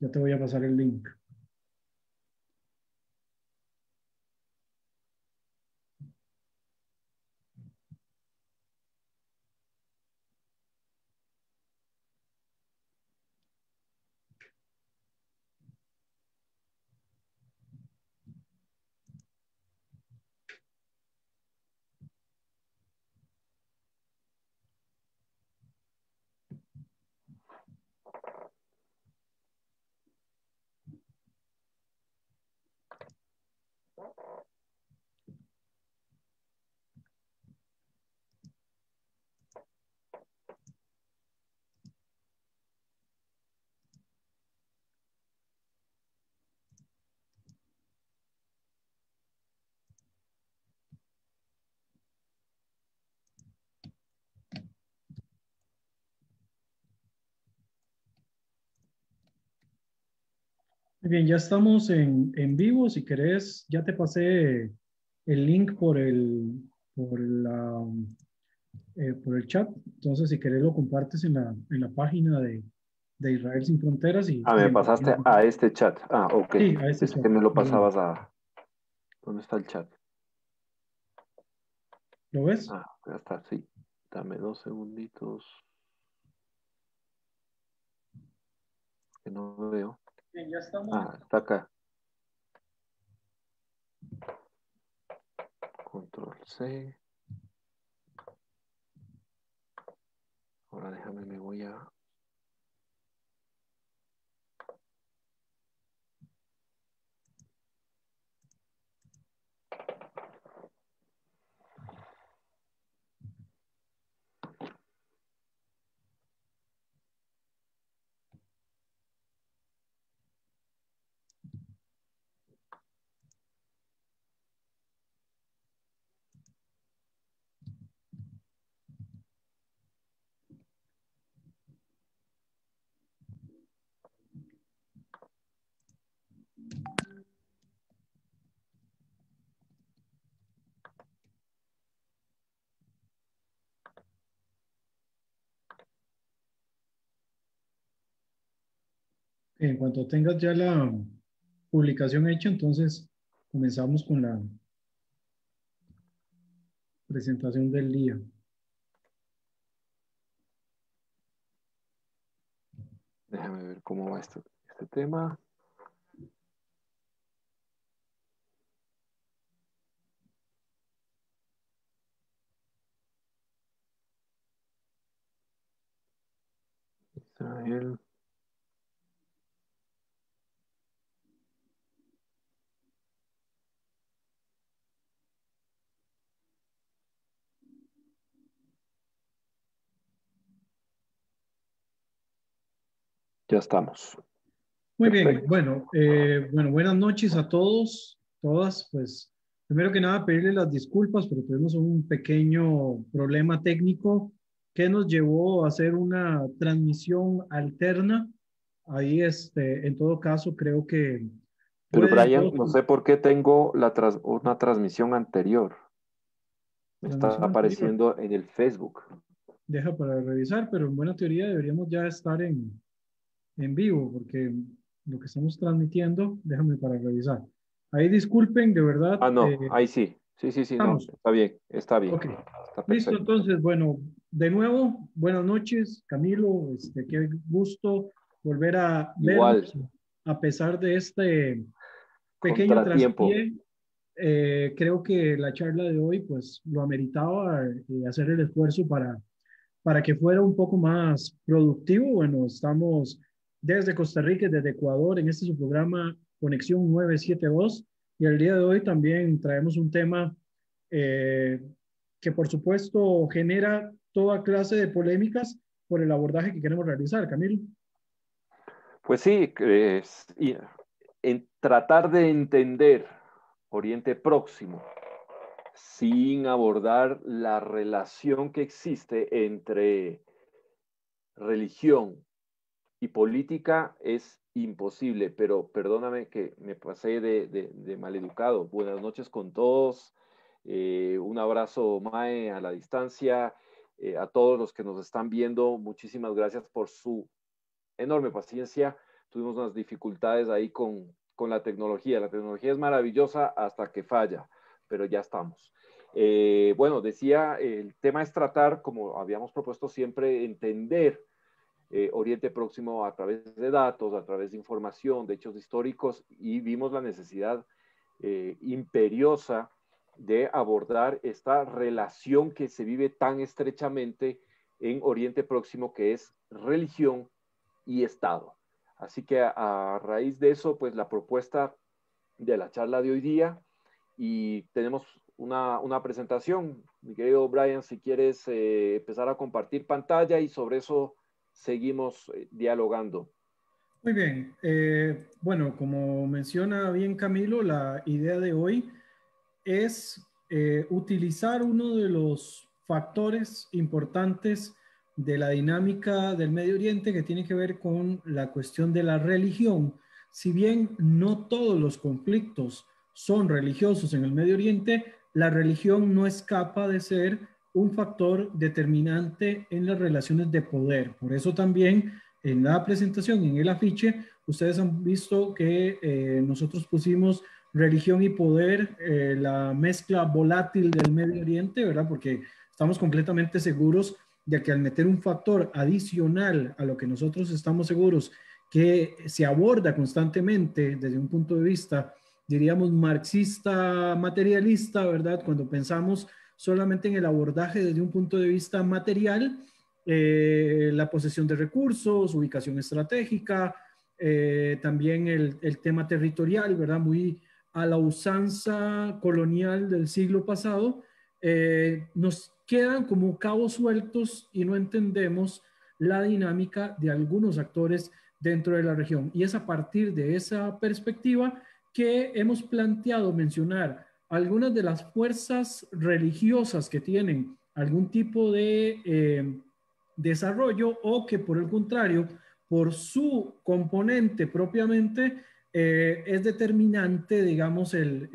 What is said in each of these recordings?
Ya te voy a pasar el link. Bien, ya estamos en, en, vivo. Si querés, ya te pasé el link por el, por la, eh, por el chat. Entonces, si querés, lo compartes en la, en la página de, de Israel Sin Fronteras. Y, ah, me pasaste a este chat. Ah, ok. Sí, a este es chat. que me lo pasabas a... ¿Dónde está el chat? ¿Lo ves? Ah, ya está, sí. Dame dos segunditos. Que no lo veo. Ya estamos. Ah, está acá. Control C. Ahora déjame, me voy a... En cuanto tengas ya la publicación hecha, entonces comenzamos con la presentación del día. Déjame ver cómo va este, este tema. Israel. Ya estamos. Muy bien, Perfecto. bueno, eh, bueno, buenas noches a todos, todas. Pues primero que nada pedirle las disculpas, pero tuvimos un pequeño problema técnico que nos llevó a hacer una transmisión alterna. Ahí, este, en todo caso, creo que... Pero Brian, no sé por qué tengo la tras- una transmisión anterior. Me está apareciendo en el Facebook. Deja para revisar, pero en buena teoría deberíamos ya estar en, en vivo, porque lo que estamos transmitiendo, déjame para revisar. Ahí disculpen, de verdad. Ah, no, eh, ahí sí. Sí, sí, sí, no, está bien, está bien. Ok. Está Listo, entonces, bueno, de nuevo, buenas noches, Camilo, este, qué gusto volver a Igual. vernos, a pesar de este pequeño traspié. eh, creo que la charla de hoy, pues, lo ameritaba eh, hacer el esfuerzo para, para que fuera un poco más productivo. Bueno, estamos desde Costa Rica, desde Ecuador, en este su programa Conexión 972, y el día de hoy también traemos un tema eh, que por supuesto genera toda clase de polémicas por el abordaje que queremos realizar, Camilo. Pues sí, en tratar de entender Oriente Próximo sin abordar la relación que existe entre religión y política es imposible, pero perdóname que me pasé de, de, de maleducado. Buenas noches con todos. Eh, un abrazo, Mae, a la distancia. Eh, a todos los que nos están viendo, muchísimas gracias por su enorme paciencia tuvimos unas dificultades ahí con, con la tecnología. La tecnología es maravillosa hasta que falla, pero ya estamos. Eh, bueno, decía, el tema es tratar, como habíamos propuesto siempre, entender eh, Oriente Próximo a través de datos, a través de información, de hechos históricos, y vimos la necesidad eh, imperiosa de abordar esta relación que se vive tan estrechamente en Oriente Próximo, que es religión y Estado. Así que a, raíz de eso, pues la propuesta de la charla de hoy día y tenemos una, presentación. Mi querido Brian, si quieres eh, empezar a compartir pantalla y sobre eso seguimos eh, dialogando. Muy bien. Eh, bueno, como menciona bien Camilo, la idea de hoy es utilizar uno de los factores importantes de la dinámica del Medio Oriente que tiene que ver con la cuestión de la religión. Si bien no todos los conflictos son religiosos en el Medio Oriente, la religión no escapa de ser un factor determinante en las relaciones de poder. Por eso también en la presentación, en el afiche, ustedes han visto que eh, nosotros pusimos religión y poder, eh, la mezcla volátil del Medio Oriente, ¿verdad? Porque estamos completamente seguros de que al meter un factor adicional a lo que nosotros estamos seguros que se aborda constantemente desde un punto de vista, diríamos, marxista, materialista, ¿verdad? Cuando pensamos solamente en el abordaje desde un punto de vista material, eh, la posesión de recursos, ubicación estratégica, eh, también el, tema territorial, ¿verdad? Muy a la usanza colonial del siglo pasado, eh, nos quedan como cabos sueltos y no entendemos la dinámica de algunos actores dentro de la región. Y es a partir de esa perspectiva que hemos planteado mencionar algunas de las fuerzas religiosas que tienen algún tipo de eh, desarrollo o que por el contrario, por su componente propiamente, eh, es determinante, digamos, el,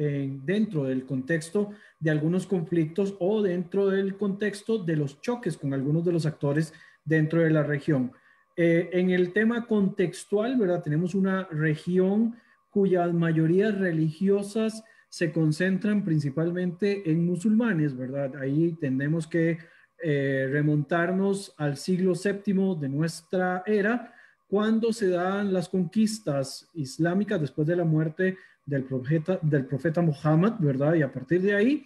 dentro del contexto de algunos conflictos o dentro del contexto de los choques con algunos de los actores dentro de la región. Eh, en el tema contextual, ¿verdad? Tenemos una región cuyas mayorías religiosas se concentran principalmente en musulmanes, ¿verdad? Ahí tenemos que eh, remontarnos al siglo VII de nuestra era, cuando se dan las conquistas islámicas después de la muerte del profeta, del profeta Muhammad, ¿verdad? Y a partir de ahí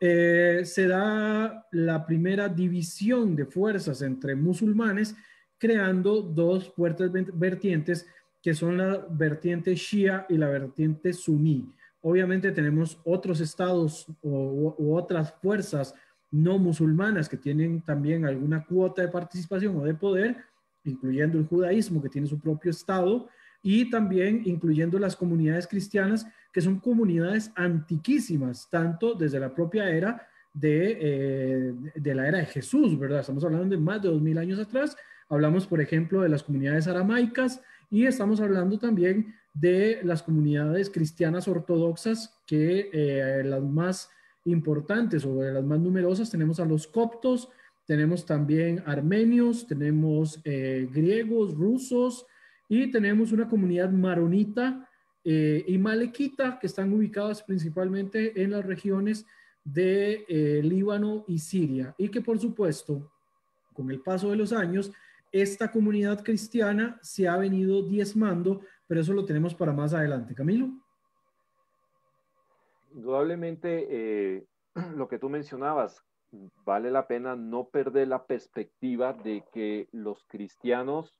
eh, se da la primera división de fuerzas entre musulmanes, creando dos fuertes vertientes que son la vertiente shia y la vertiente suní. Obviamente tenemos otros estados u otras fuerzas no musulmanas que tienen también alguna cuota de participación o de poder, incluyendo el judaísmo que tiene su propio Estado, y también incluyendo las comunidades cristianas, que son comunidades antiquísimas, tanto desde la propia era de, eh, de la era de Jesús, ¿verdad? Estamos hablando de más de dos mil años atrás. Hablamos, por ejemplo, de las comunidades aramaicas y estamos hablando también de las comunidades cristianas ortodoxas, que eh, las más importantes o las más numerosas. Tenemos a los coptos, tenemos también armenios, tenemos eh, griegos, rusos y tenemos una comunidad maronita eh, y malequita que están ubicadas principalmente en las regiones de Líbano y Siria. Y que por supuesto con el paso de los años esta comunidad cristiana se ha venido diezmando, pero eso lo tenemos para más adelante. Camilo. Indudablemente, lo que tú mencionabas, vale la pena no perder la perspectiva de que los cristianos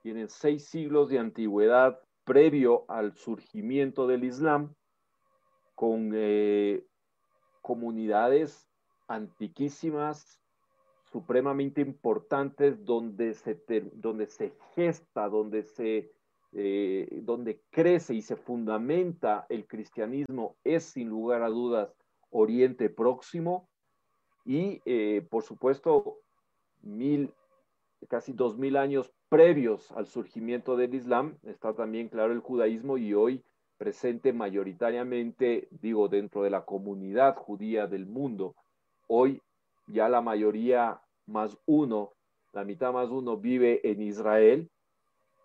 tienen seis siglos de antigüedad previo al surgimiento del Islam, con eh, comunidades antiquísimas, supremamente importantes, donde se, donde se gesta, donde, se, eh, donde crece y se fundamenta el cristianismo, es sin lugar a dudas Oriente Próximo, y eh, por supuesto mil, casi dos mil años previos al surgimiento del Islam, está también claro el judaísmo y hoy presente mayoritariamente, digo, dentro de la comunidad judía del mundo. Hoy ya la mayoría más uno, la mitad más uno vive en Israel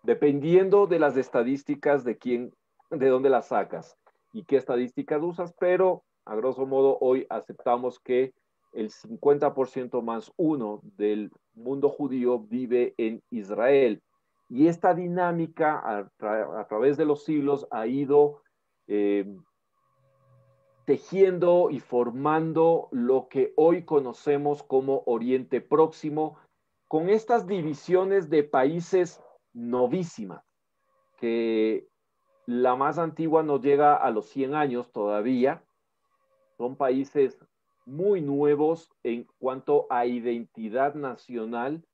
dependiendo de las estadísticas de quién, de dónde las sacas y qué estadísticas usas, pero a grosso modo hoy aceptamos que el 50% más uno del mundo judío vive en Israel. Y esta dinámica a, través de los siglos ha ido eh, tejiendo y formando lo que hoy conocemos como Oriente Próximo, con estas divisiones de países novísimas, que la más antigua no llega a los 100 años todavía, son países muy nuevos en cuanto a identidad nacional,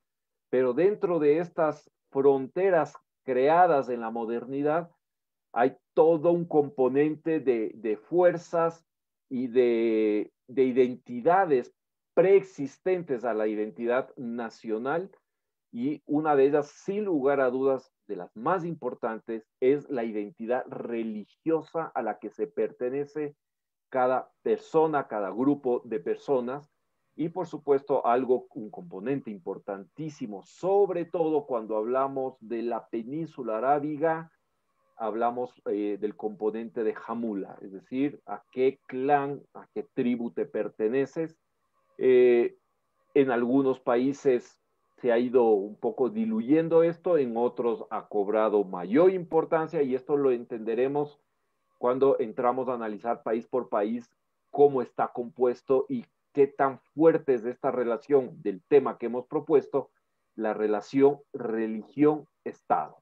pero dentro de estas fronteras creadas en la modernidad, hay todo un componente de, fuerzas y de identidades preexistentes a la identidad nacional y una de ellas, sin lugar a dudas, de las más importantes, es la identidad religiosa a la que se pertenece cada persona, cada grupo de personas y por supuesto algo, un componente importantísimo, sobre todo cuando hablamos de la península arábiga, hablamos eh, del componente de Hamula, es decir, a qué clan, a qué tribu te perteneces. Eh, en algunos países se ha ido un poco diluyendo esto, en otros ha cobrado mayor importancia y esto lo entenderemos cuando entramos a analizar país por país cómo está compuesto y qué tan fuerte es esta relación del tema que hemos propuesto, la relación religión-estado.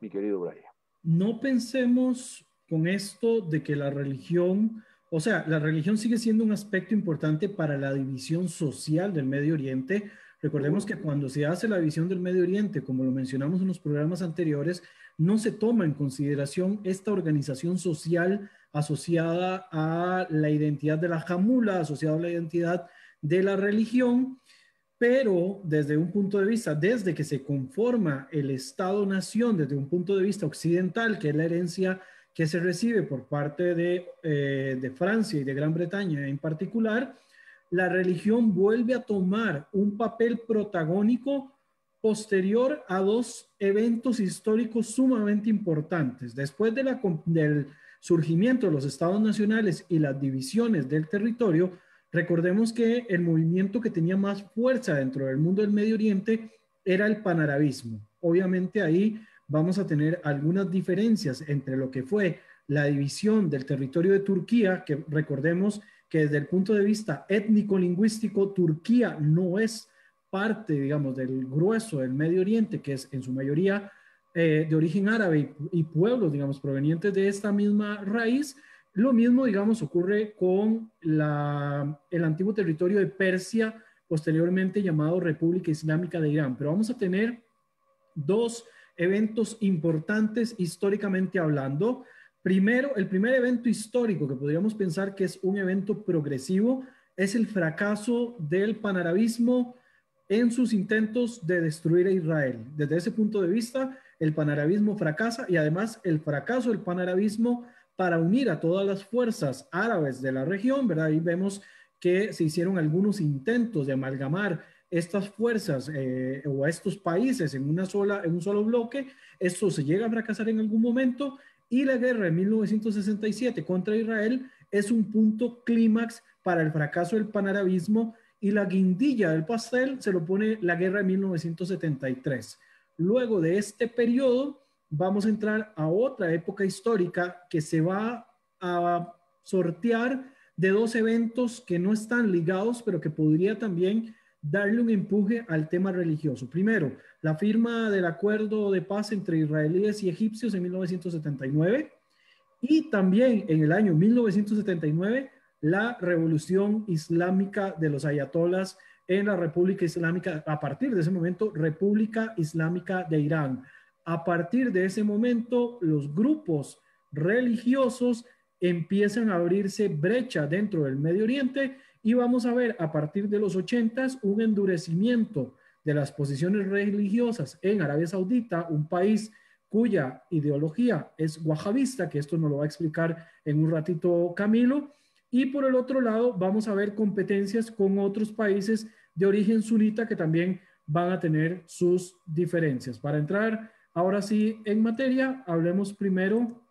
Mi querido Brian. No pensemos con esto de que la religión, o sea, la religión sigue siendo un aspecto importante para la división social del Medio Oriente. Recordemos que cuando se hace la división del Medio Oriente, como lo mencionamos en los programas anteriores, no se toma en consideración esta organización social asociada a la identidad de la jamula, asociada a la identidad de la religión, pero desde un punto de vista, desde que se conforma el Estado-Nación, desde un punto de vista occidental, que es la herencia que se recibe por parte de, eh, de Francia y de Gran Bretaña en particular, la religión vuelve a tomar un papel protagónico posterior a dos eventos históricos sumamente importantes. Después del surgimiento de los estados nacionales y las divisiones del territorio, recordemos que el movimiento que tenía más fuerza dentro del mundo del Medio Oriente era el panarabismo. Obviamente ahí vamos a tener algunas diferencias entre lo que fue la división del territorio de Turquía, que recordemos que desde el punto de vista étnico-lingüístico, Turquía no es parte, digamos, del grueso del Medio Oriente, que es en su mayoría eh, de origen árabe y, pueblos, digamos, provenientes de esta misma raíz, lo mismo, digamos, ocurre con la, el antiguo territorio de Persia, posteriormente llamado República Islámica de Irán. Pero vamos a tener dos eventos importantes históricamente hablando. Primero, el primer evento histórico que podríamos pensar que es un evento progresivo es el fracaso del panarabismo en sus intentos de destruir a Israel. Desde ese punto de vista, el panarabismo fracasa y además el fracaso del panarabismo para unir a todas las fuerzas árabes de la región, ¿verdad? Ahí vemos que se hicieron algunos intentos de amalgamar estas fuerzas eh, o estos países en, una sola, en un solo bloque. Esto se llega a fracasar en algún momento y la guerra de 1967 contra Israel es un punto clímax para el fracaso del panarabismo y la guindilla del pastel se lo pone la guerra de 1973. Luego de este periodo, vamos a entrar a otra época histórica que se va a sortear de dos eventos que no están ligados, pero que podría también darle un empuje al tema religioso. Primero, la firma del acuerdo de paz entre israelíes y egipcios en 1979 y también en el año 1979 la revolución islámica de los ayatolas en la República Islámica, a partir de ese momento, República Islámica de Irán. A partir de ese momento, los grupos religiosos empiezan a abrirse brecha dentro del Medio Oriente y vamos a ver a partir de los 80 un endurecimiento de las posiciones religiosas en Arabia Saudita, un país cuya ideología es wahabista, que esto nos lo va a explicar en un ratito Camilo, y por el otro lado, vamos a ver competencias con otros países de origen sunita que también van a tener sus diferencias. Para entrar Ahora sí, en materia, hablemos primero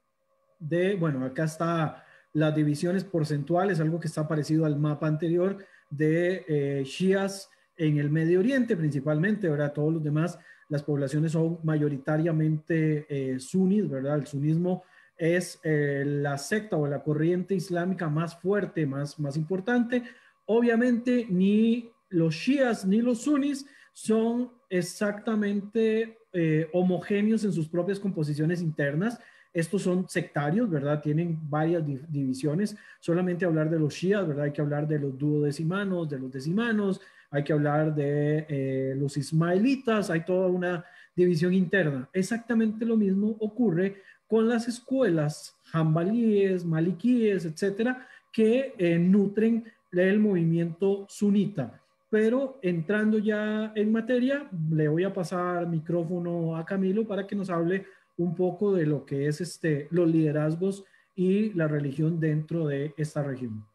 de, bueno, acá está las divisiones porcentuales, algo que está parecido al mapa anterior de eh, Shias en el Medio Oriente principalmente, ahora todos los demás, las poblaciones son mayoritariamente eh, sunis, ¿verdad? El sunismo es eh, la secta o la corriente islámica más fuerte, más, más importante. Obviamente ni los shias ni los sunis son exactamente eh, homogéneos en sus propias composiciones internas. Estos son sectarios, ¿verdad? Tienen varias divisiones. Solamente hablar de los shias, ¿verdad? Hay que hablar de los duodecimanos, de los decimanos, hay que hablar de eh, los ismaelitas, hay toda una división interna. Exactamente lo mismo ocurre con las escuelas jambalíes, maliquíes, etcétera, que eh, nutren el movimiento sunita. Pero entrando ya en materia, le voy a pasar micrófono a Camilo para que nos hable un poco de lo que es este, los liderazgos y la religión dentro de esta región.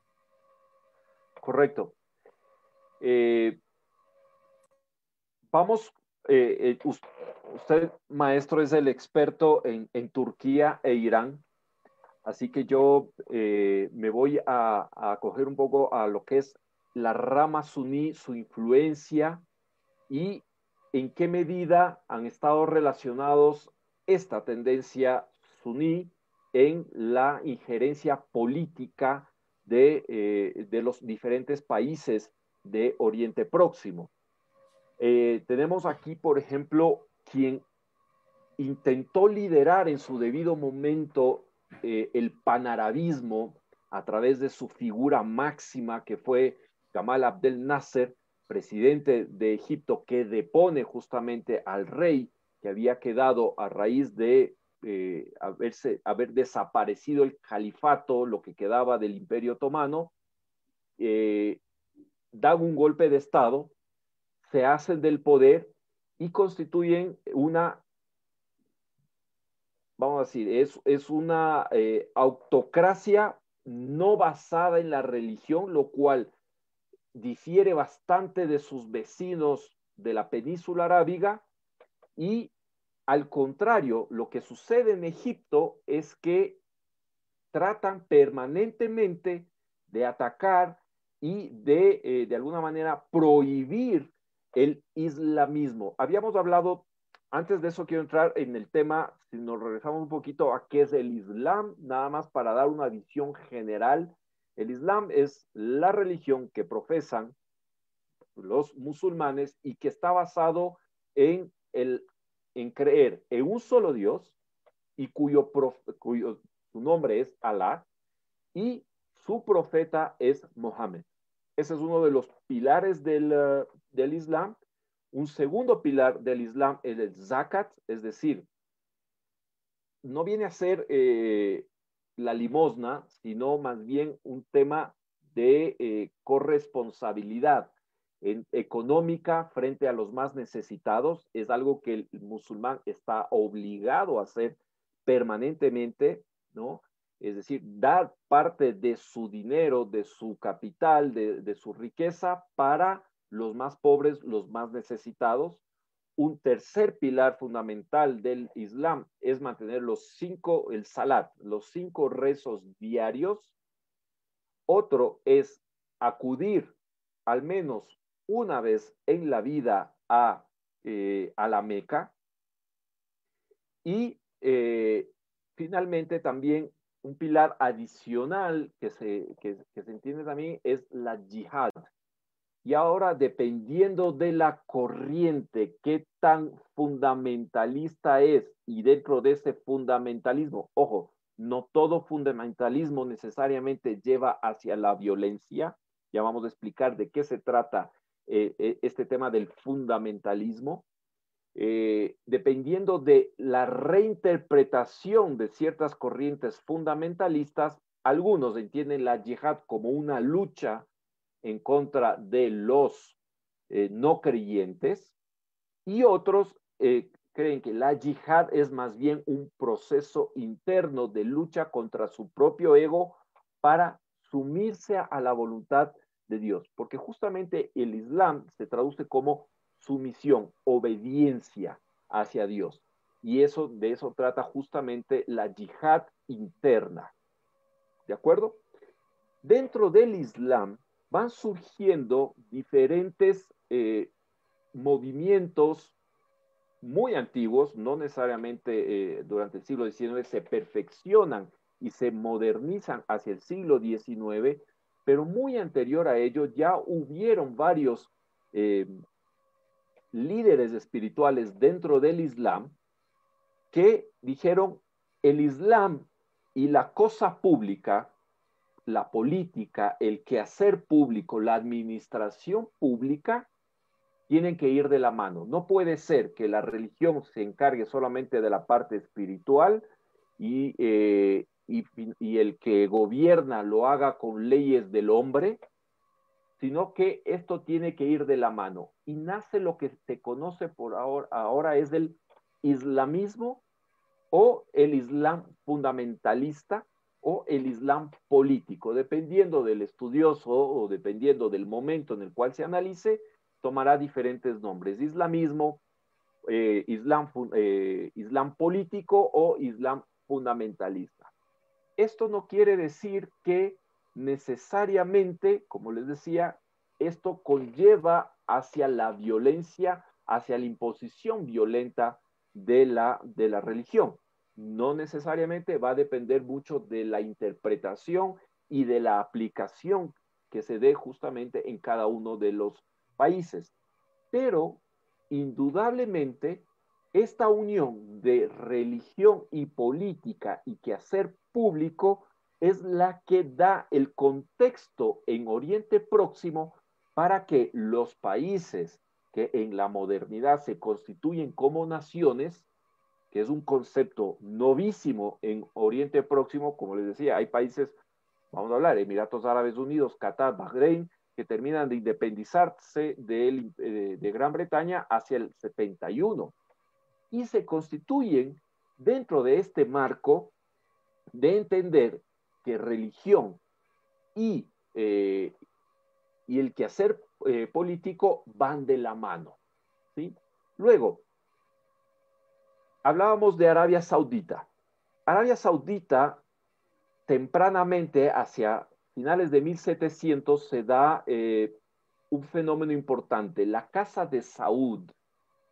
Correcto. Eh, vamos, eh, usted, maestro, es el experto en, Turquía e Irán, así que yo eh, me voy a, a, un poco a lo que es la rama suní, su influencia y en qué medida han estado relacionados esta tendencia suní en la injerencia política de, eh, de los diferentes países de Oriente Próximo. Eh, tenemos aquí, por ejemplo, quien intentó liderar en su debido momento eh, el panarabismo a través de su figura máxima, que fue Gamal Abdel Nasser, presidente de Egipto, que depone justamente al rey que había quedado a raíz de eh, haberse, haber desaparecido el califato, lo que quedaba del imperio otomano, eh, dan un golpe de Estado, se hacen del poder y constituyen una, vamos a decir, es, es una eh, autocracia no basada en la religión, lo cual difiere bastante de sus vecinos de la península arábiga y al contrario, lo que sucede en Egipto es que tratan permanentemente de atacar y de, eh, de alguna manera, prohibir el islamismo. Habíamos hablado, antes de eso quiero entrar en el tema, si nos regresamos un poquito a qué es el Islam, nada más para dar una visión general. El Islam es la religión que profesan los musulmanes y que está basado en, el, en creer en un solo Dios y cuyo, cuyo su nombre es Alá y su profeta es Mohammed. Ese es uno de los pilares del, eh, del Islam. Un segundo pilar del Islam es el zakat, es decir, no viene a ser eh, la limosna, sino más bien un tema de eh, corresponsabilidad económica frente a los más necesitados. Es algo que el musulmán está obligado a hacer permanentemente, ¿no? es decir, dar parte de su dinero, de su capital, de, su riqueza para los más pobres, los más necesitados. Un tercer pilar fundamental del Islam es mantener los cinco, el salat, los cinco rezos diarios. Otro es acudir al menos una vez en la vida a, eh, a la Meca. Y eh, finalmente también un pilar adicional que se, que, se entiende también es la yihad. Y ahora, dependiendo de la corriente, qué tan fundamentalista es, y dentro de ese fundamentalismo, ojo, no todo fundamentalismo necesariamente lleva hacia la violencia. Ya vamos a explicar de qué se trata eh, eh, este tema del fundamentalismo. Eh, dependiendo de la reinterpretación de ciertas corrientes fundamentalistas, algunos entienden la yihad como una lucha en contra de los no creyentes y otros creen que la yihad es más bien un proceso interno de lucha contra su propio ego para sumirse a la voluntad de Dios, porque justamente el Islam se traduce como sumisión, obediencia hacia Dios. y eso, de eso trata justamente la yihad interna. ¿De acuerdo? Dentro del Islam van surgiendo diferentes eh, movimientos muy antiguos, no necesariamente eh, durante el siglo XIX, se perfeccionan y se modernizan hacia el siglo XIX, pero muy anterior a ello ya hubieron varios eh, líderes espirituales dentro del Islam que dijeron, el Islam y la cosa pública, la política, el quehacer público, la administración pública, tienen que ir de la mano. No puede ser que la religión se encargue solamente de la parte espiritual y, eh, y, el que gobierna lo haga con leyes del hombre, sino que esto tiene que ir de la mano. Y nace lo que se conoce por ahora, ahora es el islamismo o el Islam fundamentalista o el Islam político, dependiendo del estudioso o dependiendo del momento en el cual se analice, tomará diferentes nombres, islamismo, eh, eh, islam político o islam fundamentalista. Esto no quiere decir que necesariamente, como les decía, esto conlleva hacia la violencia, hacia la imposición violenta de la, de la religión no necesariamente va a depender mucho de la interpretación y de la aplicación que se dé justamente en cada uno de los países. Pero indudablemente esta unión de religión y política y quehacer público es la que da el contexto en Oriente Próximo para que los países que en la modernidad se constituyen como naciones que es un concepto novísimo en Oriente Próximo, como les decía, hay países, vamos a hablar, Emiratos Árabes Unidos, Qatar, Bahrein, que terminan de independizarse de, eh, de Gran Bretaña hacia el 71 y se constituyen dentro de este marco de entender que religión y, eh, y el quehacer eh, político van de la mano. ¿sí? Luego, hablábamos de Arabia Saudita. Arabia Saudita, tempranamente, hacia finales de 1700, se da eh, un fenómeno importante. La Casa de Saud,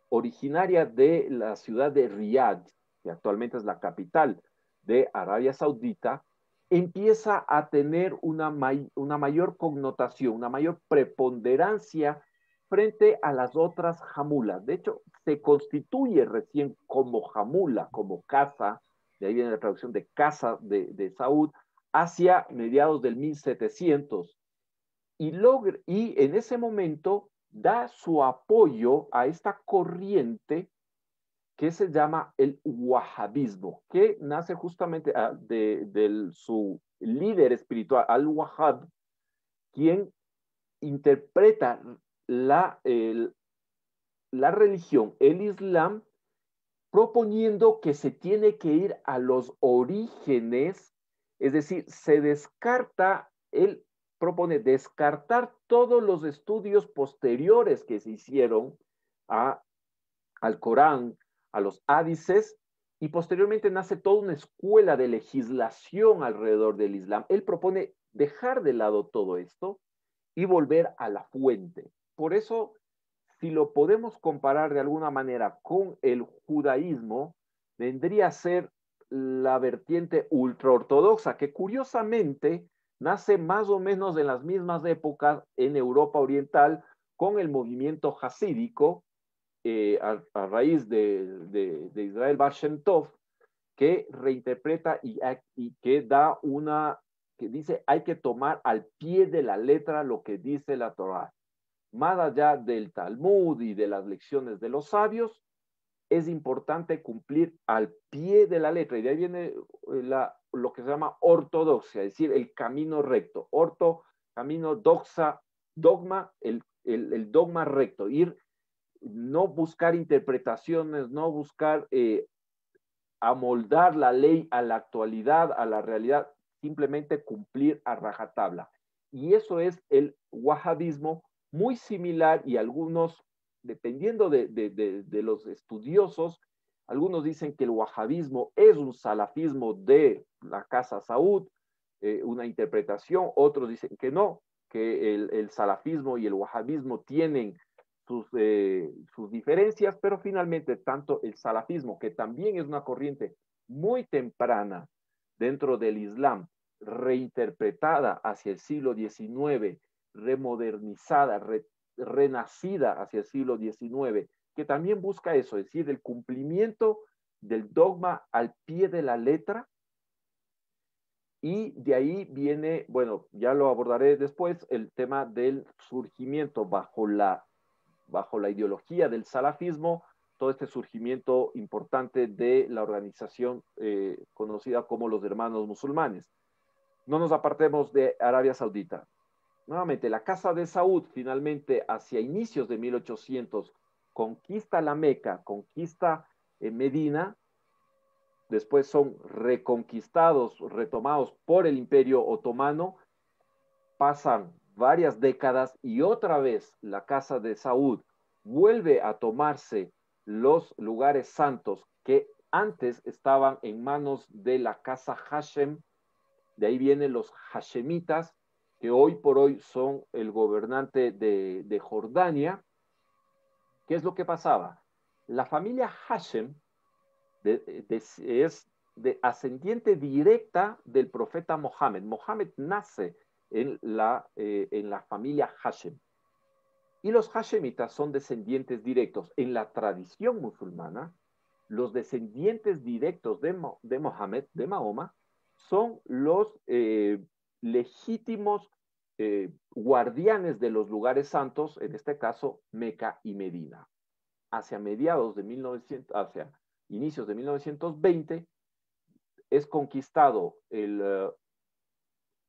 originaria de la ciudad de Riyadh, que actualmente es la capital de Arabia Saudita, empieza a tener una, una mayor connotación, una mayor preponderancia frente a las otras jamulas. De hecho, se constituye recién como jamula, como casa, de ahí viene la traducción de casa de, de Saúd, hacia mediados del 1700. Y, y en ese momento da su apoyo a esta corriente que se llama el wahhabismo, que nace justamente ah, de, su líder espiritual, al-Wahhab, quien interpreta la, la religión, el Islam, proponiendo que se tiene que ir a los orígenes, es decir, se descarta, él propone descartar todos los estudios posteriores que se hicieron a, al Corán, a los hadices, y posteriormente nace toda una escuela de legislación alrededor del Islam. Él propone dejar de lado todo esto y volver a la fuente. Por eso, si lo podemos comparar de alguna manera con el judaísmo, vendría a ser la vertiente ultraortodoxa, que curiosamente nace más o menos en las mismas épocas en Europa Oriental con el movimiento hasídico eh, a, raíz de, Israel Bar que reinterpreta y, que da una, que dice hay que tomar al pie de la letra lo que dice la Torah más allá del Talmud y de las lecciones de los sabios, es importante cumplir al pie de la letra. Y de ahí viene eh, lo que se llama ortodoxia, es decir, el camino recto. Orto, camino, doxa, dogma, el, el, dogma recto. Ir, no buscar interpretaciones, no buscar eh, amoldar la ley a la actualidad, a la realidad, simplemente cumplir a rajatabla. Y eso es el wahhabismo muy similar y algunos, dependiendo de, los estudiosos, Algunos dicen que el wahabismo es un salafismo de la casa Saud, eh, una interpretación, otros dicen que no, que el, salafismo y el wahabismo tienen sus, eh, sus diferencias, pero finalmente tanto el salafismo, que también es una corriente muy temprana dentro del Islam, reinterpretada hacia el siglo XIX, remodernizada, renacida hacia el siglo XIX, que también busca eso, es decir, el cumplimiento del dogma al pie de la letra. Y de ahí viene, bueno, ya lo abordaré después, el tema del surgimiento bajo la, bajo la ideología del salafismo, todo este surgimiento importante de la organización eh, conocida como los hermanos musulmanes. No nos apartemos de Arabia Saudita. Nuevamente, la Casa de Saud finalmente hacia inicios de 1800 conquista la Meca, conquista eh, Medina, después son reconquistados, retomados por el imperio otomano, pasan varias décadas y otra vez la casa de Saud vuelve a tomarse los lugares santos que antes estaban en manos de la casa Hashem, de ahí vienen los Hashemitas, que hoy por hoy son el gobernante de, de Jordania, ¿Qué es lo que pasaba? La familia Hashem es de ascendiente directa del profeta Mohammed. Mohammed nace en la, eh, en la familia Hashem. Y los Hashemitas son descendientes directos. En la tradición musulmana, los descendientes directos de, de Mohammed, de Mahoma, son los eh, legítimos eh, guardianes de los lugares santos, en este caso Meca y Medina. Hacia mediados de 1900, hacia inicios de 1920, es conquistado el,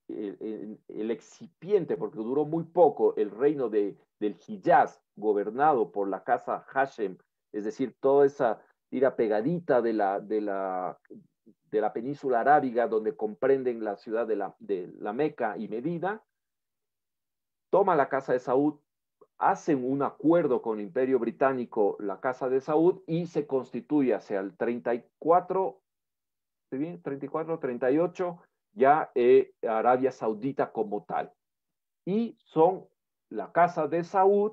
el, excipiente, porque duró muy poco, el reino de, del Hijaz, gobernado por la casa Hashem, es decir, toda esa tira pegadita de la, de la, de la península arábiga, donde comprenden la ciudad de la, de la Meca y Medina, toma la casa de Saúd, hacen un acuerdo con el Imperio Británico, la casa de Saúd, y se constituye hacia el 34, bien? 34, 38, ya eh, Arabia Saudita como tal. Y son la casa de Saúd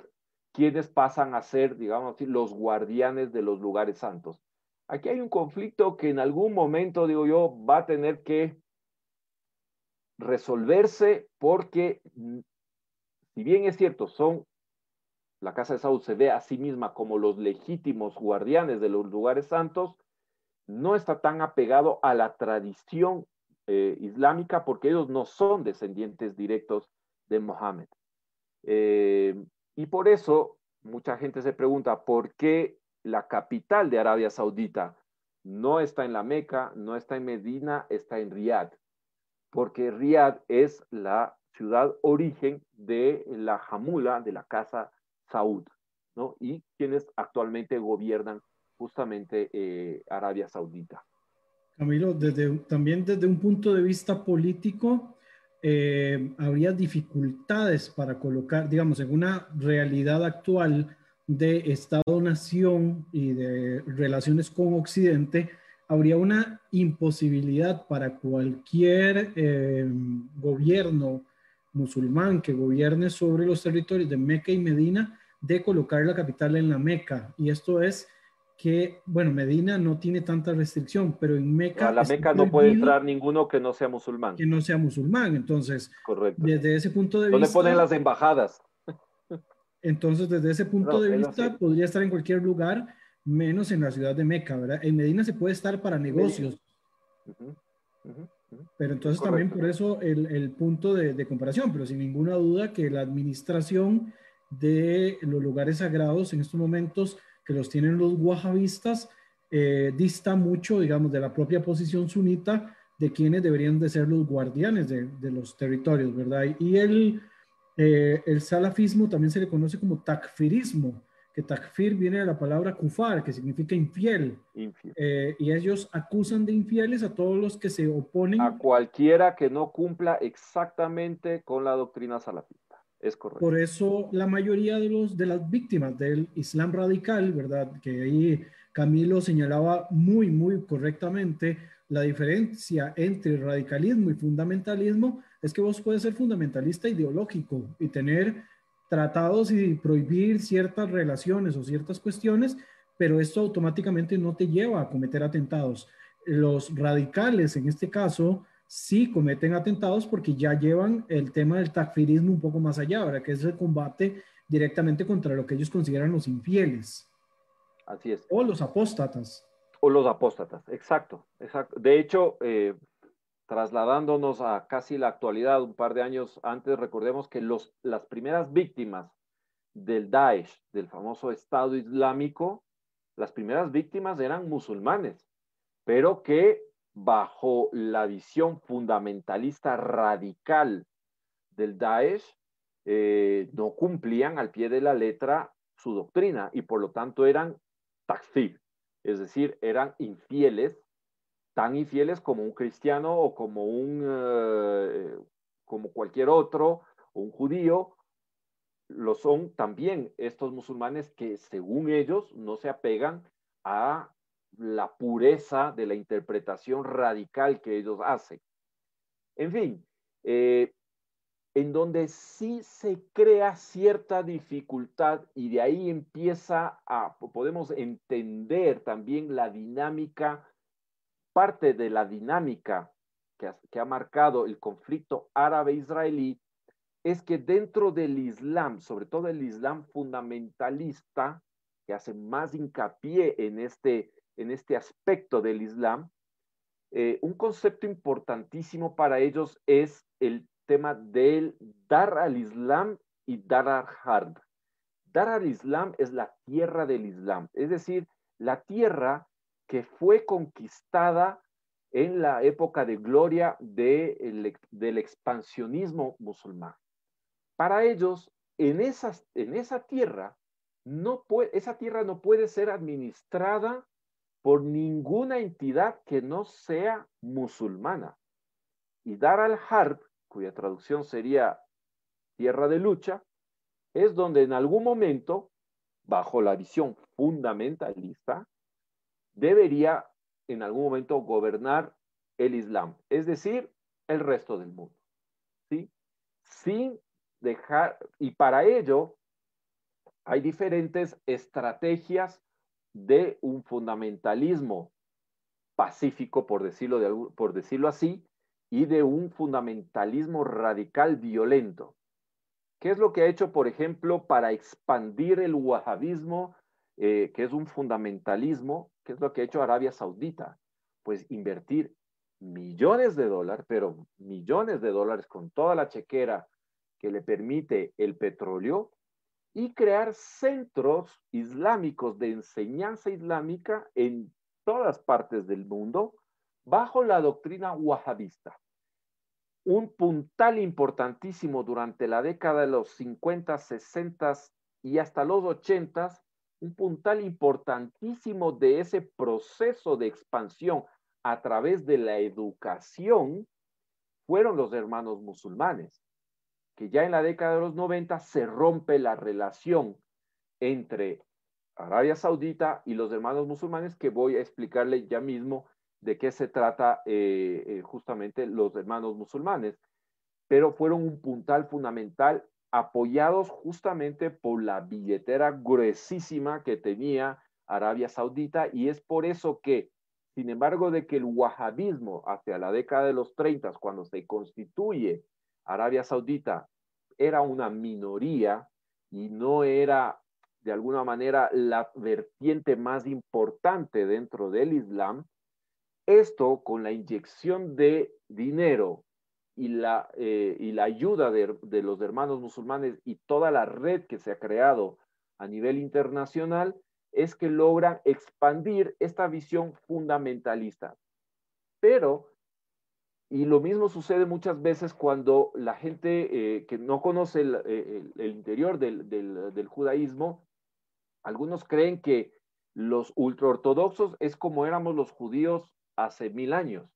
quienes pasan a ser, digamos así, los guardianes de los lugares santos. Aquí hay un conflicto que en algún momento, digo yo, va a tener que resolverse porque si bien es cierto, son, la Casa de Saúl se ve a sí misma como los legítimos guardianes de los lugares santos, no está tan apegado a la tradición eh, islámica porque ellos no son descendientes directos de Mohammed. Eh, y por eso mucha gente se pregunta por qué la capital de Arabia Saudita no está en la Meca, no está en Medina, está en Riyadh, porque Riyadh es la ciudad origen de la Jamula, de la casa Saud, ¿no? Y quienes actualmente gobiernan justamente eh, Arabia Saudita. Camilo, también desde un punto de vista político, eh, habría dificultades para colocar, digamos, en una realidad actual de Estado-nación y de relaciones con Occidente, habría una imposibilidad para cualquier eh, gobierno musulmán que gobierne sobre los territorios de Meca y Medina de colocar la capital en la Meca. Y esto es que, bueno, Medina no tiene tanta restricción, pero en Meca... A la Meca no puede entrar ninguno que no sea musulmán. Que no sea musulmán. Entonces, desde ese punto de vista... ¿Dónde ponen las embajadas? Entonces, desde ese punto de vista, podría estar en cualquier lugar, menos en la ciudad de Meca, ¿verdad? En Medina se puede estar para negocios. Pero entonces también por eso el, el punto de, de, comparación, pero sin ninguna duda que la administración de los lugares sagrados en estos momentos que los tienen los wahabistas eh, dista mucho, digamos, de la propia posición sunita de quienes deberían de ser los guardianes de, de los territorios, ¿verdad? Y el, eh, el salafismo también se le conoce como takfirismo, que takfir viene de la palabra kufar, que significa infiel. Eh, y ellos acusan de infieles a todos los que se oponen. A cualquiera que no cumpla exactamente con la doctrina salafista. Es correcto. Por eso la mayoría de, los, de las víctimas del Islam radical, ¿verdad? Que ahí Camilo señalaba muy, muy correctamente la diferencia entre radicalismo y fundamentalismo es que vos puedes ser fundamentalista ideológico y tener tratados y prohibir ciertas relaciones o ciertas cuestiones, pero esto automáticamente no te lleva a cometer atentados. Los radicales, en este caso, sí cometen atentados porque ya llevan el tema del takfirismo un poco más allá, ¿verdad? Que es el combate directamente contra lo que ellos consideran los infieles. Así es. O los apóstatas. O los apóstatas, exacto. exacto. De hecho, eh, trasladándonos a casi la actualidad, un par de años antes, recordemos que los, las primeras víctimas del Daesh, del famoso Estado Islámico, las primeras víctimas eran musulmanes, pero que bajo la visión fundamentalista radical del Daesh, eh, no cumplían al pie de la letra su doctrina y por lo tanto eran takfir, es decir, eran infieles, tan infieles como un cristiano o como un eh, como cualquier otro, un judío, lo son también estos musulmanes que según ellos no se apegan a la pureza de la interpretación radical que ellos hacen. En fin, eh, en donde sí se crea cierta dificultad y de ahí empieza a, podemos entender también la dinámica, parte de la dinámica que que ha marcado el conflicto árabe-israelí, es que dentro del Islam, sobre todo el Islam fundamentalista, que hace más hincapié en este en este aspecto del Islam, eh, un concepto importantísimo para ellos es el tema del dar al Islam y dar al Hard. Dar al Islam es la tierra del Islam, es decir, la tierra que fue conquistada en la época de gloria de del expansionismo musulmán. Para ellos, en, en esa tierra, no esa tierra no puede ser administrada por ninguna entidad que no sea musulmana. Y Dar al-Harb, cuya traducción sería tierra de lucha, es donde en algún momento, bajo la visión fundamentalista, debería en algún momento gobernar el Islam, es decir, el resto del mundo. ¿sí? Sin dejar, y para ello hay diferentes estrategias de un fundamentalismo pacífico, por decirlo, por decirlo así, y de un fundamentalismo radical violento. ¿Qué es lo que ha hecho, por ejemplo, para expandir el wahhabismo, eh, que es un fundamentalismo? ¿Qué es lo que ha hecho Arabia Saudita? Pues invertir millones de dólares, pero millones de dólares con toda la chequera que le permite el petróleo y crear centros islámicos de enseñanza islámica en todas partes del mundo bajo la doctrina wahhabista. Un puntal importantísimo durante la década de los 50, 60 y hasta los 80, un puntal importantísimo de ese proceso de expansión a través de la educación fueron los hermanos musulmanes que ya en la década de los 90 se rompe la relación entre Arabia Saudita y los hermanos musulmanes, que voy a explicarle ya mismo de qué se trata eh, eh, justamente los hermanos musulmanes, pero fueron un puntal fundamental apoyados justamente por la billetera gruesísima que tenía Arabia Saudita y es por eso que, sin embargo, de que el wahabismo hacia la década de los 30, cuando se constituye Arabia Saudita era una minoría y no era de alguna manera la vertiente más importante dentro del Islam, esto con la inyección de dinero y la, eh, y la ayuda de, de, los hermanos musulmanes y toda la red que se ha creado a nivel internacional, es que logran expandir esta visión fundamentalista. Pero y lo mismo sucede muchas veces cuando la gente eh, que no conoce el, eh, interior del, judaísmo, algunos creen que los ultraortodoxos es como éramos los judíos hace mil años.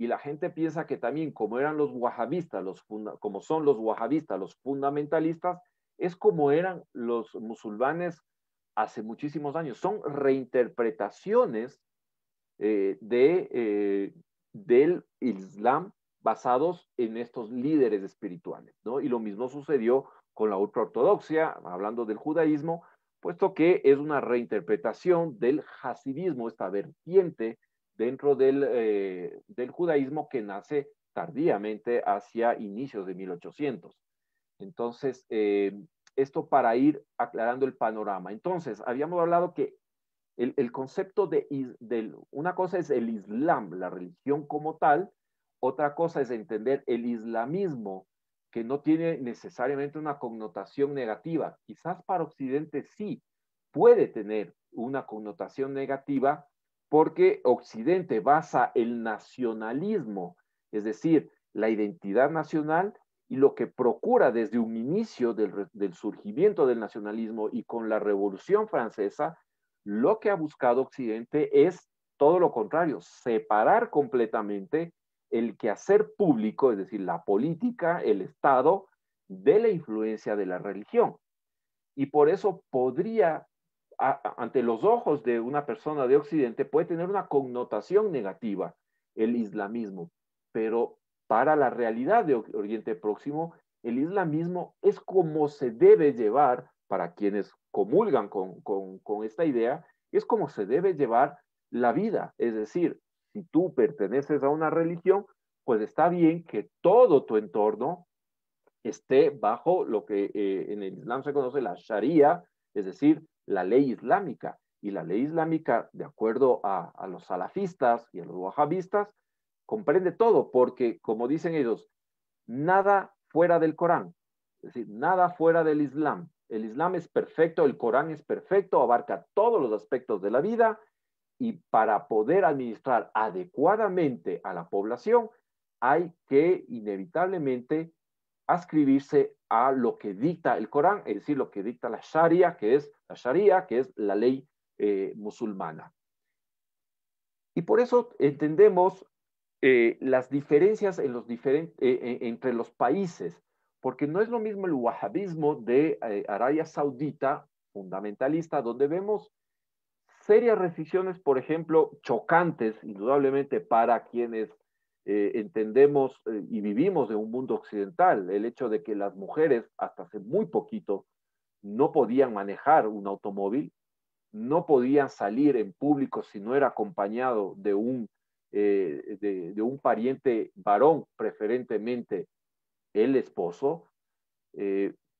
Y la gente piensa que también como eran los wahabistas, los como son los wahabistas, los fundamentalistas, es como eran los musulmanes hace muchísimos años. Son reinterpretaciones eh, de, del Islam basados en estos líderes espirituales, ¿no? Y lo mismo sucedió con la ultraortodoxia, hablando del judaísmo, puesto que es una reinterpretación del hasidismo, esta vertiente dentro del, eh, del judaísmo que nace tardíamente hacia inicios de 1800. Entonces, eh, esto para ir aclarando el panorama. Entonces, habíamos hablado que el, concepto de, una cosa es el Islam, la religión como tal, otra cosa es entender el islamismo, que no tiene necesariamente una connotación negativa. Quizás para Occidente sí puede tener una connotación negativa porque Occidente basa el nacionalismo, es decir, la identidad nacional y lo que procura desde un inicio del, del, surgimiento del nacionalismo y con la Revolución Francesa, lo que ha buscado Occidente es todo lo contrario, separar completamente el quehacer público, es decir, la política, el Estado, de la influencia de la religión. Y por eso podría, ante los ojos de una persona de Occidente, puede tener una connotación negativa el islamismo, pero para la realidad de Oriente Próximo, el islamismo es como se debe llevar, para quienes comulgan con, con esta idea, es como se debe llevar la vida. Es decir, si tú perteneces a una religión, pues está bien que todo tu entorno esté bajo lo que eh, en el Islam se conoce la Sharia, es decir, la ley islámica. Y la ley islámica, de acuerdo a, los salafistas y a los wahabistas, comprende todo, porque como dicen ellos, nada fuera del Corán, es decir, nada fuera del Islam. El Islam es perfecto, el Corán es perfecto, abarca todos los aspectos de la vida y para poder administrar adecuadamente a la población hay que inevitablemente ascribirse a lo que dicta el Corán, es decir, lo que dicta la Sharia, que es la Sharia, que es la ley eh, musulmana. Y por eso entendemos eh, las diferencias eh, entre los países, porque no es lo mismo el wahabismo de Arabia Saudita, fundamentalista, donde vemos serias restricciones, por ejemplo, chocantes, indudablemente, para quienes eh, entendemos eh, y vivimos en un mundo occidental. El hecho de que las mujeres, hasta hace muy poquito, no podían manejar un automóvil, no podían salir en público si no era acompañado de un, eh, de, un pariente varón, preferentemente el esposo,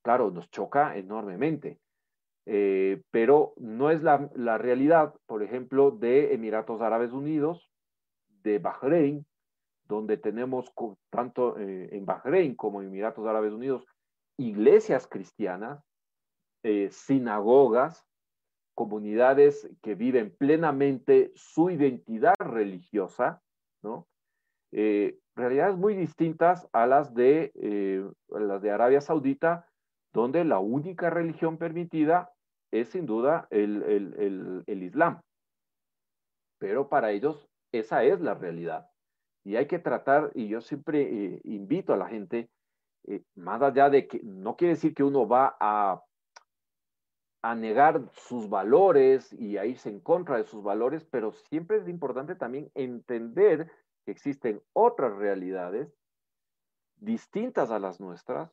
claro, nos choca enormemente. Eh, pero no es la, realidad, por ejemplo, de Emiratos Árabes Unidos, de Bahrein, donde tenemos tanto eh, en Bahrein como en Emiratos Árabes Unidos iglesias cristianas, eh, sinagogas, comunidades que viven plenamente su identidad religiosa, ¿no? Realidades muy distintas a las de, las de Arabia Saudita, donde la única religión permitida es sin duda el, Islam. Pero para ellos esa es la realidad. Y hay que tratar, y yo siempre eh, invito a la gente, eh, más allá de que no quiere decir que uno va a, a negar sus valores y a irse en contra de sus valores, pero siempre es importante también entender existen otras realidades distintas a las nuestras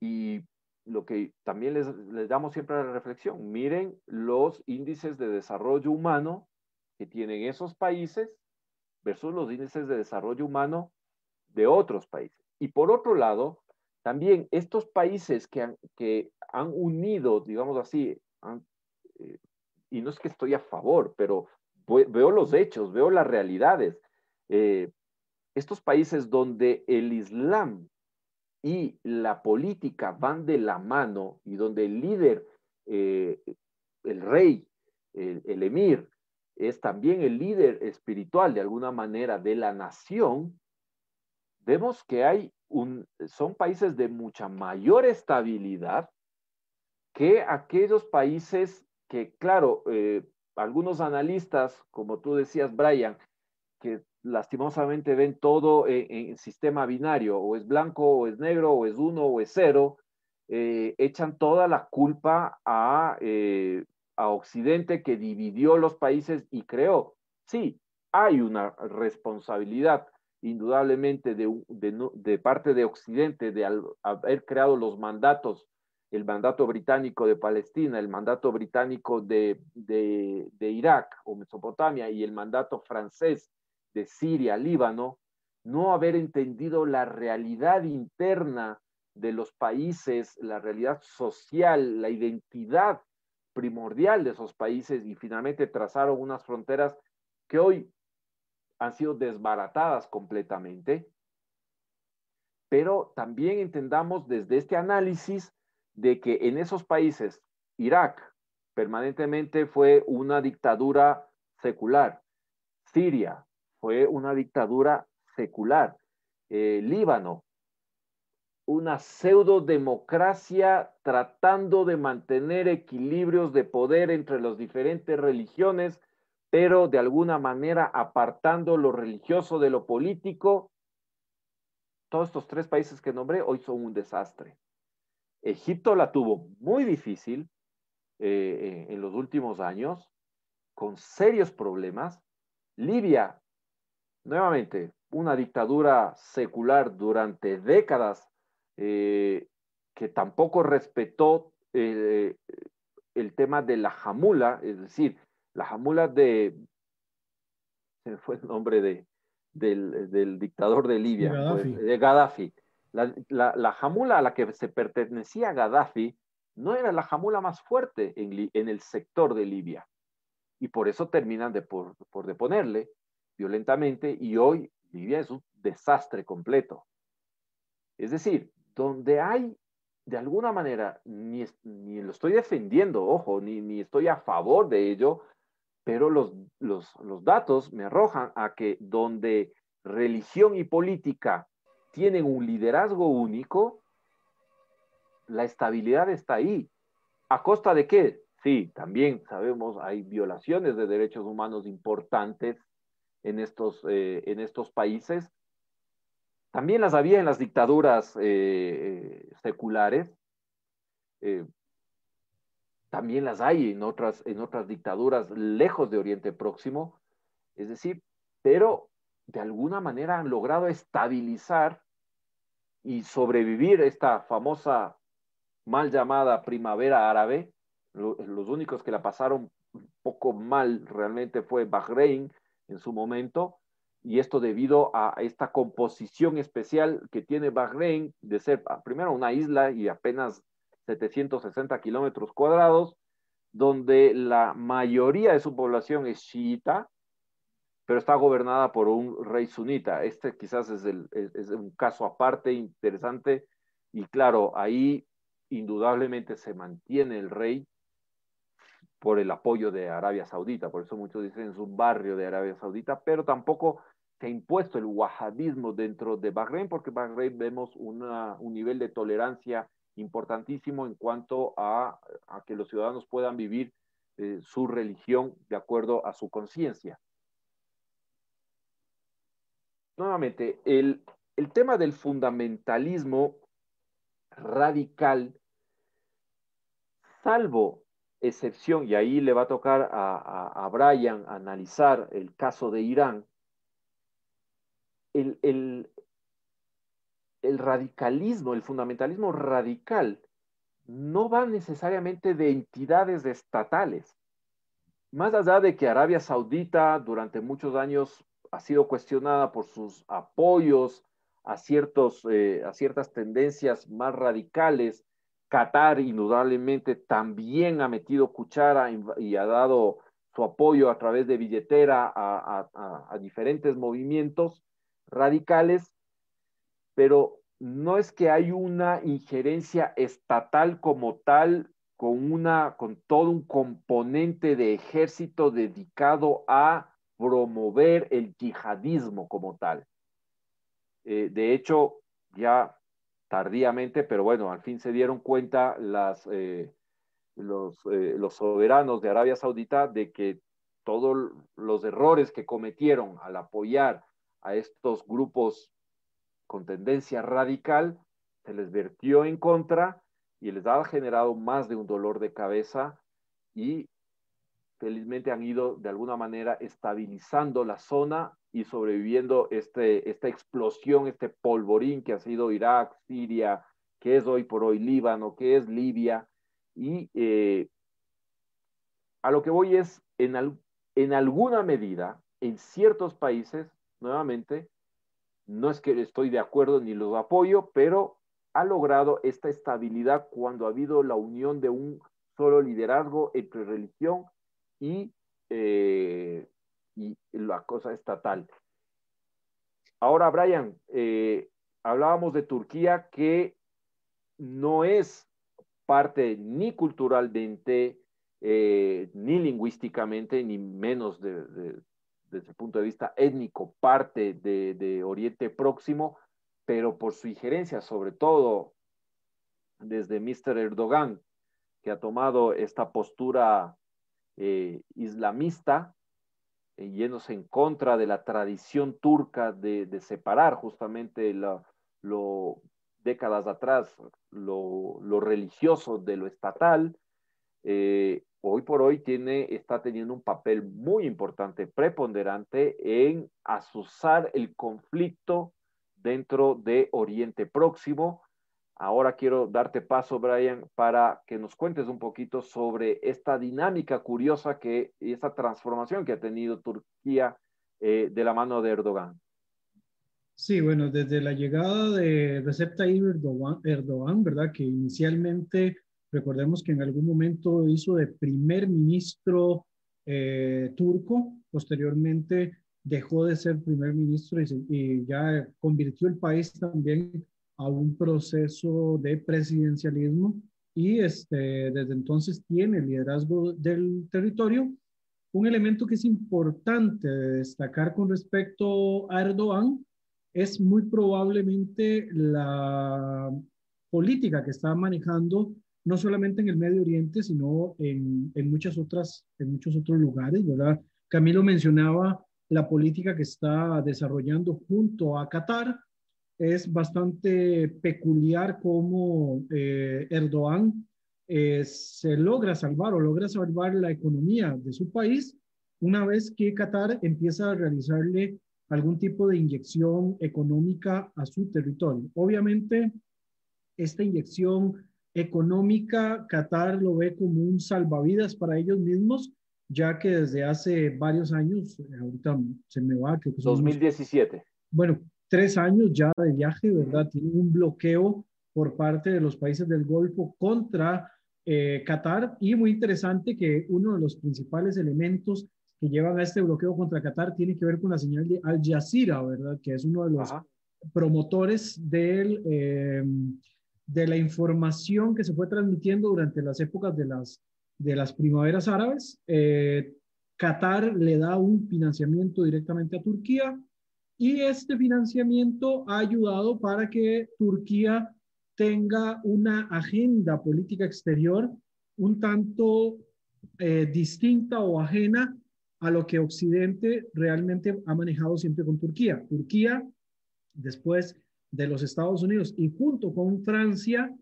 y lo que también les, damos siempre a la reflexión, miren los índices de desarrollo humano que tienen esos países versus los índices de desarrollo humano de otros países. Y por otro lado, también estos países que han, que han unido, digamos así, eh, y no es que estoy a favor, pero veo los hechos, veo las realidades. Eh, estos países donde el Islam y la política van de la mano y donde el líder, eh, el rey, el, emir, es también el líder espiritual de alguna manera de la nación, vemos que hay un, son países de mucha mayor estabilidad que aquellos países que, claro, eh, algunos analistas, como tú decías, Brian, que lastimosamente ven todo en, sistema binario, o es blanco, o es negro, o es uno, o es cero, eh, echan toda la culpa a, eh, a Occidente que dividió los países y creó. Sí, hay una responsabilidad indudablemente de, parte de Occidente de haber creado los mandatos, el mandato británico de Palestina, el mandato británico de, de Irak o Mesopotamia y el mandato francés de Siria, Líbano, no haber entendido la realidad interna de los países, la realidad social, la identidad primordial de esos países y finalmente trazaron unas fronteras que hoy han sido desbaratadas completamente. Pero también entendamos desde este análisis de que en esos países, Irak permanentemente fue una dictadura secular, Siria fue una dictadura secular, eh, Líbano una pseudo democracia tratando de mantener equilibrios de poder entre las diferentes religiones, pero de alguna manera apartando lo religioso de lo político. Todos estos tres países que nombré hoy son un desastre. Egipto la tuvo muy difícil eh, en los últimos años, con serios problemas. Libia, nuevamente, una dictadura secular durante décadas eh, que tampoco respetó eh, el tema de la jamula, es decir, la jamula de, se fue el nombre de, del, dictador de Libia, pues, de Gaddafi. La, jamula a la que se pertenecía Gaddafi no era la jamula más fuerte en, en el sector de Libia. Y por eso terminan de por, por deponerle violentamente y hoy Libia es un desastre completo. Es decir, donde hay, de alguna manera, ni, lo estoy defendiendo, ojo, ni, ni, estoy a favor de ello, pero los, los, los datos me arrojan a que donde religión y política tienen un liderazgo único, la estabilidad está ahí. ¿A costa de qué? Sí, también sabemos, hay violaciones de derechos humanos importantes en estos, eh, en estos países, también las había en las dictaduras eh, seculares. Eh, también las hay en otras, en otras dictaduras lejos de Oriente Próximo. Es decir, pero de alguna manera han logrado estabilizar y sobrevivir esta famosa mal llamada primavera árabe. Los únicos que la pasaron un poco mal realmente fue Bahrein en su momento, y esto debido a esta composición especial que tiene Bahrein de ser ah, primero una isla y apenas 760 kilómetros cuadrados, donde la mayoría de su población es chiita, pero está gobernada por un rey sunita. Este quizás es, es un caso aparte, interesante, y claro, ahí indudablemente se mantiene el rey por el apoyo de Arabia Saudita, por eso muchos dicen es un barrio de Arabia Saudita, pero tampoco se ha impuesto el wahhabismo dentro de Bahrein, porque Bahrein vemos un nivel de tolerancia importantísimo en cuanto a, que los ciudadanos puedan vivir eh, su religión de acuerdo a su conciencia. Nuevamente, el, tema del fundamentalismo radical, salvo excepción, y ahí le va a tocar a, a Brian analizar el caso de Irán, el, radicalismo, el fundamentalismo radical, no va necesariamente de entidades estatales. Más allá de que Arabia Saudita durante muchos años ha sido cuestionada por sus apoyos a, ciertos, eh, a ciertas tendencias más radicales, Qatar indudablemente también ha metido cuchara y ha dado su apoyo a través de billetera a diferentes movimientos radicales, pero no es que hay una injerencia estatal como tal, con, una, con todo un componente de ejército dedicado a promover el yihadismo como tal. Eh, de hecho, ya tardíamente, pero bueno, al fin se dieron cuenta eh, los, eh, los soberanos de Arabia Saudita de que todos los errores que cometieron al apoyar a estos grupos con tendencia radical, se les vertió en contra y les ha generado más de un dolor de cabeza y felizmente han ido de alguna manera estabilizando la zona y sobreviviendo este, esta explosión, este polvorín que ha sido Irak, Siria, que es hoy por hoy Líbano, que es Libia. Y eh, a lo que voy es, en, en alguna medida, en ciertos países, nuevamente, no es que estoy de acuerdo ni los apoyo, pero ha logrado esta estabilidad cuando ha habido la unión de un solo liderazgo entre religión y, eh, y la cosa estatal. Ahora, Brian, eh, hablábamos de Turquía que no es parte ni culturalmente, eh, ni lingüísticamente, ni menos desde el punto de vista étnico, parte de, Oriente Próximo, pero por su injerencia, sobre todo desde Mr. Erdogan, que ha tomado esta postura eh, islamista, yéndose en contra de la tradición turca de, separar justamente lo, décadas atrás lo, religioso de lo estatal, eh, hoy por hoy tiene, está teniendo un papel muy importante, preponderante en asusar el conflicto dentro de Oriente Próximo, Ahora quiero darte paso, Brian, para que nos cuentes un poquito sobre esta dinámica curiosa que, y esta transformación que ha tenido Turquía eh, de la mano de Erdogan. Sí, bueno, desde la llegada de Recep Tayyip Erdogan, ¿verdad? Que inicialmente, recordemos que en algún momento hizo de primer ministro eh, turco, posteriormente dejó de ser primer ministro y ya convirtió el país también a un proceso de presidencialismo y este, desde entonces tiene el liderazgo del territorio. Un elemento que es importante destacar con respecto a Erdogan es muy probablemente la política que está manejando no solamente en el Medio Oriente, sino en, en, muchas otras, en muchos otros lugares, ¿verdad? Camilo mencionaba la política que está desarrollando junto a Qatar, es bastante peculiar cómo eh, Erdogan eh, se logra salvar o logra salvar la economía de su país una vez que Qatar empieza a realizarle algún tipo de inyección económica a su territorio. Obviamente, esta inyección económica, Qatar lo ve como un salvavidas para ellos mismos, ya que desde hace varios años, ahorita se me va, que 2017. bueno, tres años ya de viaje, ¿verdad? Tienen un bloqueo por parte de los países del Golfo contra eh, Qatar y muy interesante que uno de los principales elementos que llevan a este bloqueo contra Qatar tiene que ver con la señal de Al Jazeera, ¿verdad? Que es uno de los promotores del, eh, de la información que se fue transmitiendo durante las épocas de las, de las primaveras árabes. Eh, Qatar le da un financiamiento directamente a Turquía y este financiamiento ha ayudado para que Turquía tenga una agenda política exterior un tanto eh, distinta o ajena a lo que Occidente realmente ha manejado siempre con Turquía. Turquía, después de los Estados Unidos y junto con Francia,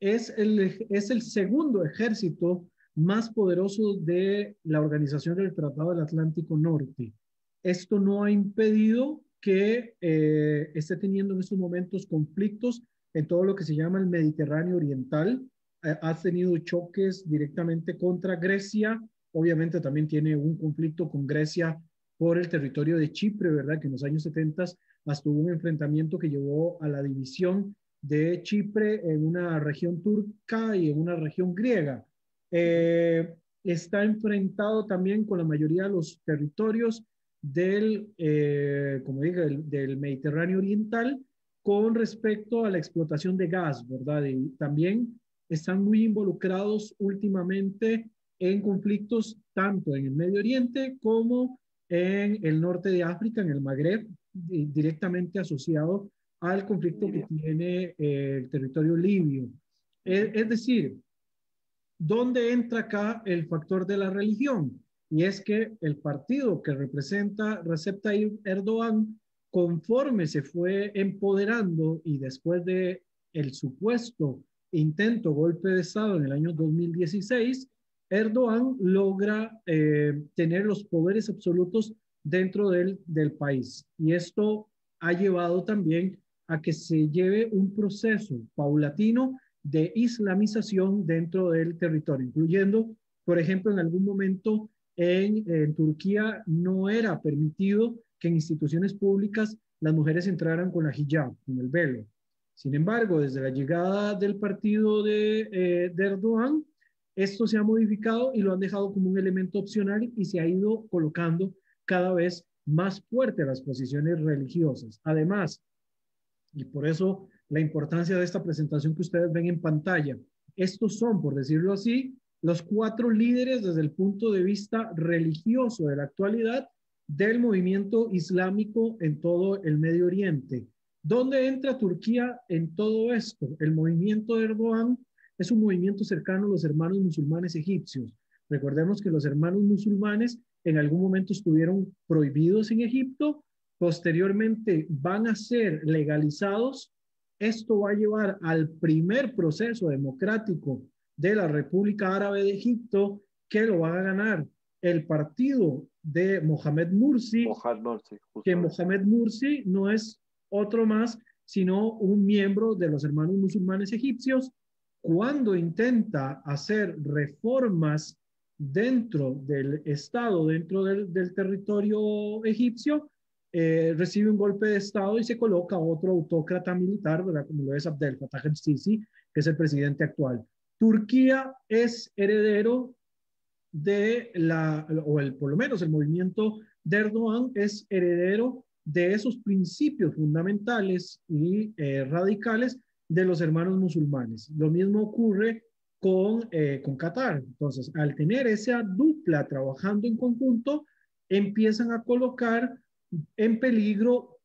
es el, es el segundo ejército más poderoso de la Organización del Tratado del Atlántico Norte. Esto no ha impedido que eh, esté teniendo en estos momentos conflictos en todo lo que se llama el Mediterráneo Oriental. Eh, ha tenido choques directamente contra Grecia. Obviamente también tiene un conflicto con Grecia por el territorio de Chipre, ¿verdad? Que en los años 70 hasta hubo un enfrentamiento que llevó a la división de Chipre en una región turca y en una región griega. Eh, está enfrentado también con la mayoría de los territorios del, eh, como del, Mediterráneo Oriental con respecto a la explotación de gas, ¿verdad? Y también están muy involucrados últimamente en conflictos tanto en el Medio Oriente como en el norte de África, en el Magreb, directamente asociado al conflicto que tiene eh, el territorio libio. es decir, ¿dónde entra acá el factor de la religión? Y es que el partido que representa Recep Tayyip Erdogan, conforme se fue empoderando y después de el supuesto intento golpe de Estado en el año 2016, Erdogan logra eh, tener los poderes absolutos dentro del, del país. Y esto ha llevado también a que se lleve un proceso paulatino de islamización dentro del territorio, incluyendo, por ejemplo, en algún momento en, Turquía no era permitido que en instituciones públicas las mujeres entraran con la hijab, con el velo. Sin embargo, desde la llegada del partido de, eh, de Erdogan, esto se ha modificado y lo han dejado como un elemento opcional y se ha ido colocando cada vez más fuerte las posiciones religiosas. Además, y por eso la importancia de esta presentación que ustedes ven en pantalla, estos son, por decirlo así, los cuatro líderes desde el punto de vista religioso de la actualidad del movimiento islámico en todo el Medio Oriente. ¿Dónde entra Turquía en todo esto? El movimiento de Erdogan es un movimiento cercano a los hermanos musulmanes egipcios. Recordemos que los hermanos musulmanes en algún momento estuvieron prohibidos en Egipto, posteriormente van a ser legalizados. Esto va a llevar al primer proceso democrático de la República Árabe de Egipto, que lo va a ganar el partido de Mohamed Mursi, que Mohamed Mursi no es otro más, sino un miembro de los hermanos musulmanes egipcios, cuando intenta hacer reformas dentro del Estado, dentro del, territorio egipcio, eh, recibe un golpe de Estado y se coloca otro autócrata militar, ¿verdad? como lo es Abdel Fattah el-Sisi, que es el presidente actual. Turquía es heredero de la, o el, por lo menos el movimiento de Erdogan es heredero de esos principios fundamentales y eh, radicales de los hermanos musulmanes. Lo mismo ocurre con, eh, con Qatar. Entonces, al tener esa dupla trabajando en conjunto, empiezan a colocar en peligro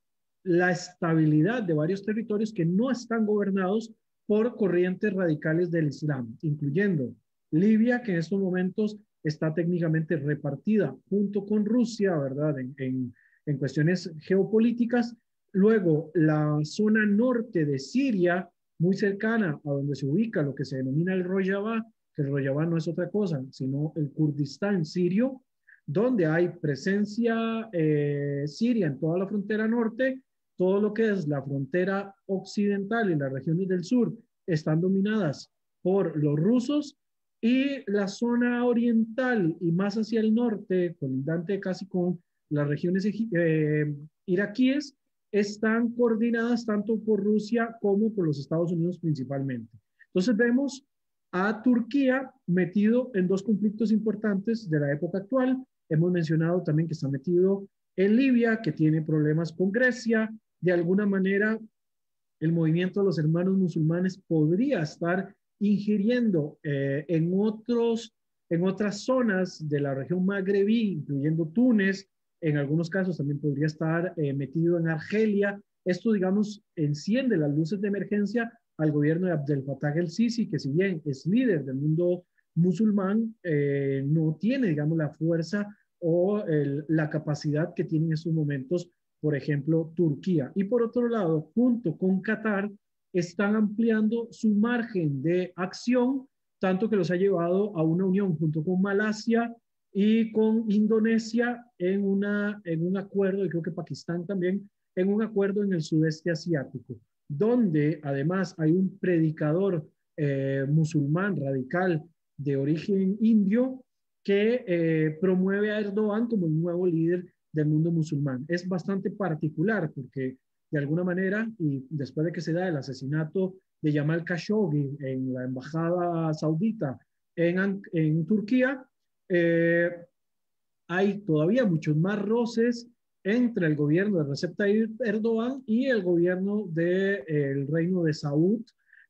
la estabilidad de varios territorios que no están gobernados por corrientes radicales del Islam, incluyendo Libia, que en estos momentos está técnicamente repartida junto con Rusia, ¿verdad? En, en, cuestiones geopolíticas. Luego, la zona norte de Siria, muy cercana a donde se ubica lo que se denomina el Rojava, que el Rojava no es otra cosa, sino el Kurdistán sirio, donde hay presencia eh, siria en toda la frontera norte, todo lo que es la frontera occidental y las regiones del sur están dominadas por los rusos y la zona oriental y más hacia el norte, colindante casi con las regiones eh, iraquíes, están coordinadas tanto por Rusia como por los Estados Unidos principalmente. Entonces vemos a Turquía metido en dos conflictos importantes de la época actual. Hemos mencionado también que está metido en Libia, que tiene problemas con Grecia. De alguna manera, el movimiento de los hermanos musulmanes podría estar ingiriendo eh, en, otros, en otras zonas de la región magrebí, incluyendo Túnez, en algunos casos también podría estar eh, metido en Argelia. Esto, digamos, enciende las luces de emergencia al gobierno de Abdel Fattah el-Sisi, que si bien es líder del mundo musulmán, eh, no tiene, digamos, la fuerza o la capacidad que tiene en estos momentos, por ejemplo, Turquía. Y por otro lado, junto con Qatar, están ampliando su margen de acción, tanto que los ha llevado a una unión junto con Malasia y con Indonesia en, una, en un acuerdo, y creo que Pakistán también, en un acuerdo en el sudeste asiático, donde además hay un predicador eh, musulmán radical de origen indio que eh, promueve a Erdogan como el nuevo líder del mundo musulmán. Es bastante particular porque de alguna manera, y después de que se da el asesinato de Yamal Khashoggi en la embajada saudita en, en Turquía, eh, hay todavía muchos más roces entre el gobierno de Recep Tayyip Erdogan y el gobierno del de, Reino de Saud,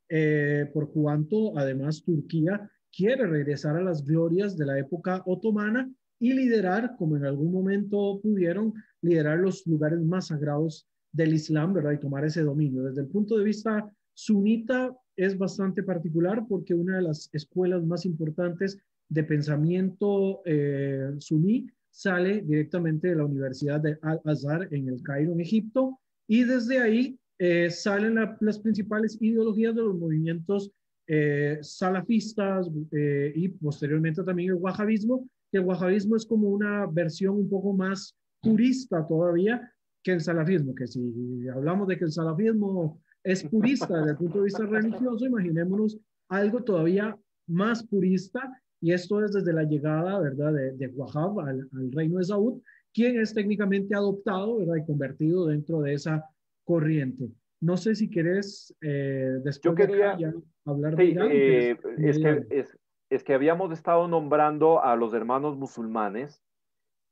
eh, por cuanto además Turquía quiere regresar a las glorias de la época otomana y liderar, como en algún momento pudieron, liderar los lugares más sagrados del Islam, ¿verdad? Y tomar ese dominio. Desde el punto de vista sunita es bastante particular porque una de las escuelas más importantes de pensamiento eh, suní sale directamente de la Universidad de Al-Azhar en el Cairo, en Egipto, y desde ahí eh, salen las principales ideologías de los movimientos eh, salafistas eh, y posteriormente también el wahabismo, que el wahabismo es como una versión un poco más purista todavía que el salafismo, que si hablamos de que el salafismo es purista desde el punto de vista religioso, imaginémonos algo todavía más purista, y esto es desde la llegada, ¿verdad?, de, de Wahab al, reino de Saúd, quien es técnicamente adoptado, ¿verdad?, y convertido dentro de esa corriente. No sé si querés eh, después quería, hablar de eh, es, que, es, que habíamos estado nombrando a los hermanos musulmanes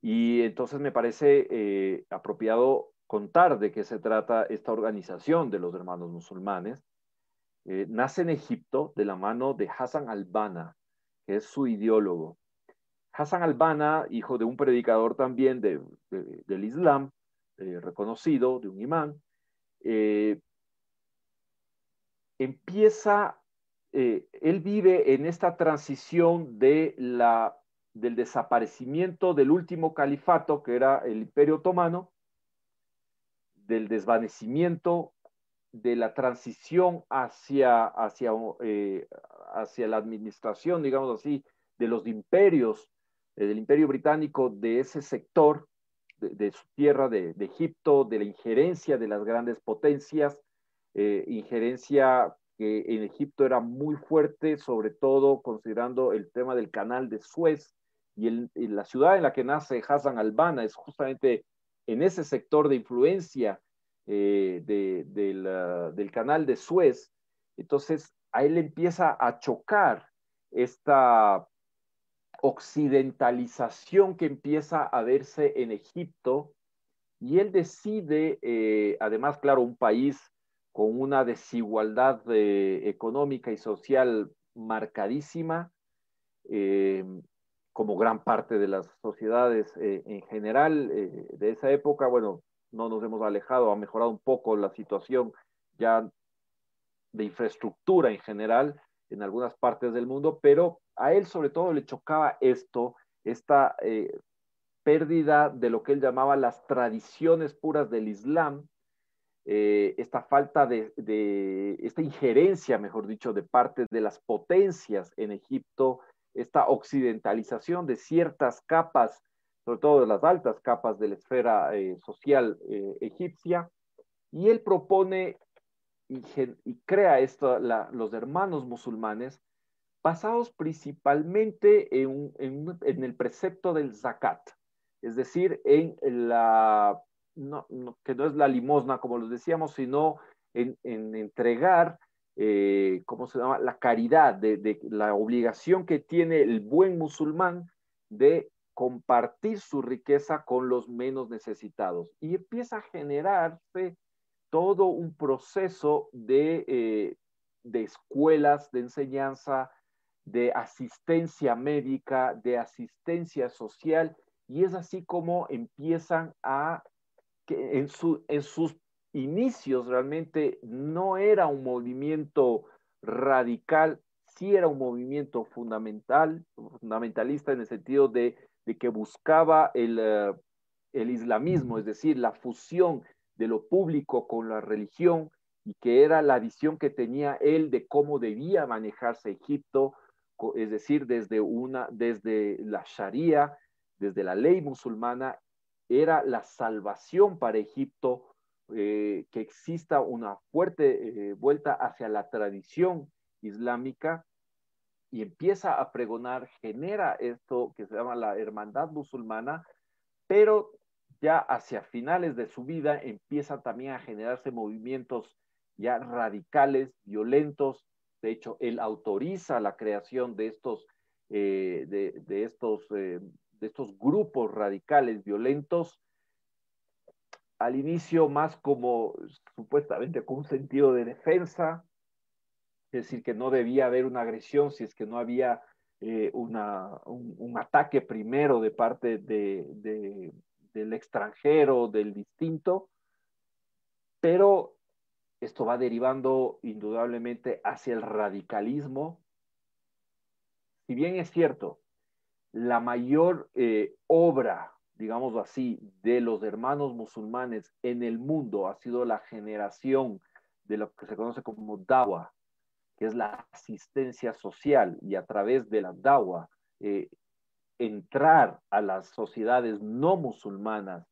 y entonces me parece eh, apropiado contar de qué se trata esta organización de los hermanos musulmanes. Nace en Egipto de la mano de Hassan al-Banna, que es su ideólogo. Hassan al-Banna, hijo de un predicador también de, del Islam, reconocido, de un imán, empieza, él vive en esta transición de la del desaparecimiento del último califato, que era el Imperio Otomano, del desvanecimiento, de la transición hacia, hacia, eh, hacia la administración, digamos así, de los imperios, eh, del imperio británico, de ese sector de, su tierra, de, Egipto, de la injerencia de las grandes potencias, eh, injerencia que en Egipto era muy fuerte, sobre todo considerando el tema del canal de Suez, y, la ciudad en la que nace Hassan Albana es justamente en ese sector de influencia eh, del canal de Suez. Entonces, a él empieza a chocar esta occidentalización que empieza a verse en Egipto y él decide, eh, además, claro, un país con una desigualdad eh, económica y social marcadísima, como gran parte de las sociedades eh, en general eh, de esa época, bueno, no nos hemos alejado, ha mejorado un poco la situación ya de infraestructura en general en algunas partes del mundo, pero a él sobre todo le chocaba esto, esta eh, pérdida de lo que él llamaba las tradiciones puras del Islam, esta falta de, de, esta injerencia, mejor dicho, de parte de las potencias en Egipto, esta occidentalización de ciertas capas, sobre todo de las altas capas de la esfera eh, social eh, egipcia, y él propone y, crea esto, los hermanos musulmanes, basados principalmente en, el precepto del zakat, es decir, en la, que no es la limosna, como lo decíamos, sino en, en entregar eh, ¿cómo se llama? La caridad, de, la obligación que tiene el buen musulmán de compartir su riqueza con los menos necesitados. Y empieza a generarse todo un proceso de, eh, de escuelas de enseñanza, de asistencia médica, de asistencia social, y es así como empiezan a, que en, su, en sus inicios realmente no era un movimiento radical, sí era un movimiento fundamental, fundamentalista en el sentido de, que buscaba el, eh, el islamismo, es decir, la fusión de lo público con la religión y que era la visión que tenía él de cómo debía manejarse Egipto, es decir, desde una desde la Sharia, desde la ley musulmana, era la salvación para Egipto eh, que exista una fuerte eh, vuelta hacia la tradición islámica y empieza a pregonar, genera esto que se llama la hermandad musulmana, pero ya hacia finales de su vida empieza también a generarse movimientos ya radicales, violentos. De hecho, él autoriza la creación de estos, eh, de, estos, de estos grupos radicales violentos al inicio más como supuestamente con un sentido de defensa, es decir, que no debía haber una agresión si es que no había eh, un, ataque primero de parte de, del extranjero, del distinto, pero esto va derivando indudablemente hacia el radicalismo. Si bien es cierto, la mayor eh, obra digamos así, de los hermanos musulmanes en el mundo ha sido la generación de lo que se conoce como dawa, que es la asistencia social y a través de la dawa, eh, entrar a las sociedades no musulmanas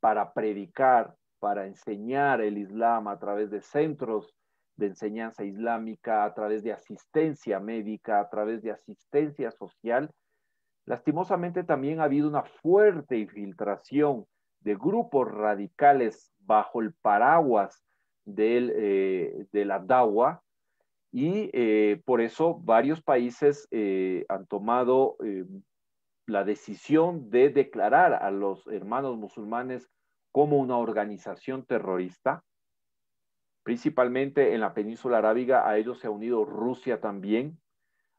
para predicar, para enseñar el Islam a través de centros de enseñanza islámica, a través de asistencia médica, a través de asistencia social, lastimosamente también ha habido una fuerte infiltración de grupos radicales bajo el paraguas del, eh, de la DAWA. Y eh, por eso varios países eh, han tomado la decisión de declarar a los hermanos musulmanes como una organización terrorista principalmente en la península arábiga, a ellos se ha unido Rusia también,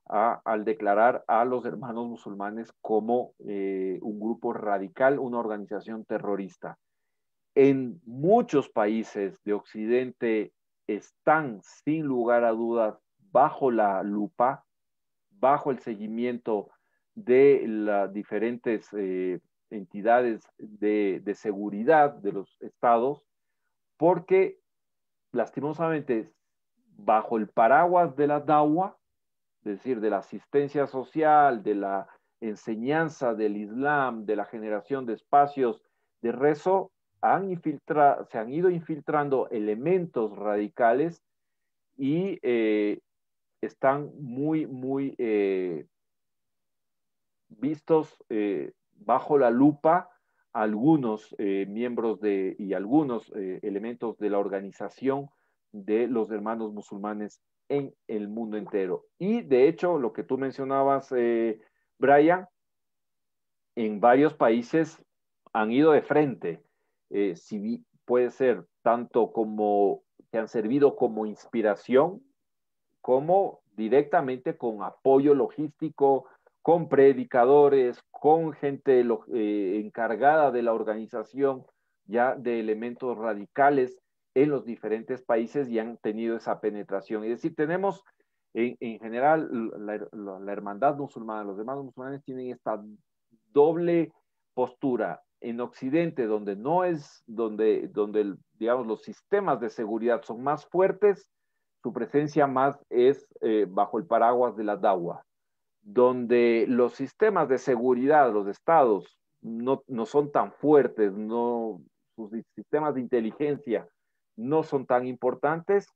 al declarar a los hermanos musulmanes como eh, un grupo radical, una organización terrorista. En muchos países de Occidente están, sin lugar a dudas, bajo la lupa, bajo el seguimiento de las diferentes eh, entidades de, seguridad de los estados, porque lastimosamente, bajo el paraguas de la dawa, es decir, de la asistencia social, de la enseñanza del Islam, de la generación de espacios de rezo, han se han ido infiltrando elementos radicales y eh, están muy, muy eh, vistos eh, bajo la lupa algunos eh, miembros de, y algunos eh, elementos de la organización de los hermanos musulmanes en el mundo entero. Y de hecho, lo que tú mencionabas, eh, Brian, en varios países han ido de frente, si puede ser tanto como que han servido como inspiración, como directamente con apoyo logístico, con predicadores, con gente eh, encargada de la organización ya de elementos radicales en los diferentes países y han tenido esa penetración. Es decir, tenemos en, general la, hermandad musulmana, los demás musulmanes tienen esta doble postura. En Occidente, donde no es, donde, donde digamos, los sistemas de seguridad son más fuertes, su presencia más es eh, bajo el paraguas de la dawa donde los sistemas de seguridad, los estados, no, son tan fuertes, no, sus sistemas de inteligencia no son tan importantes,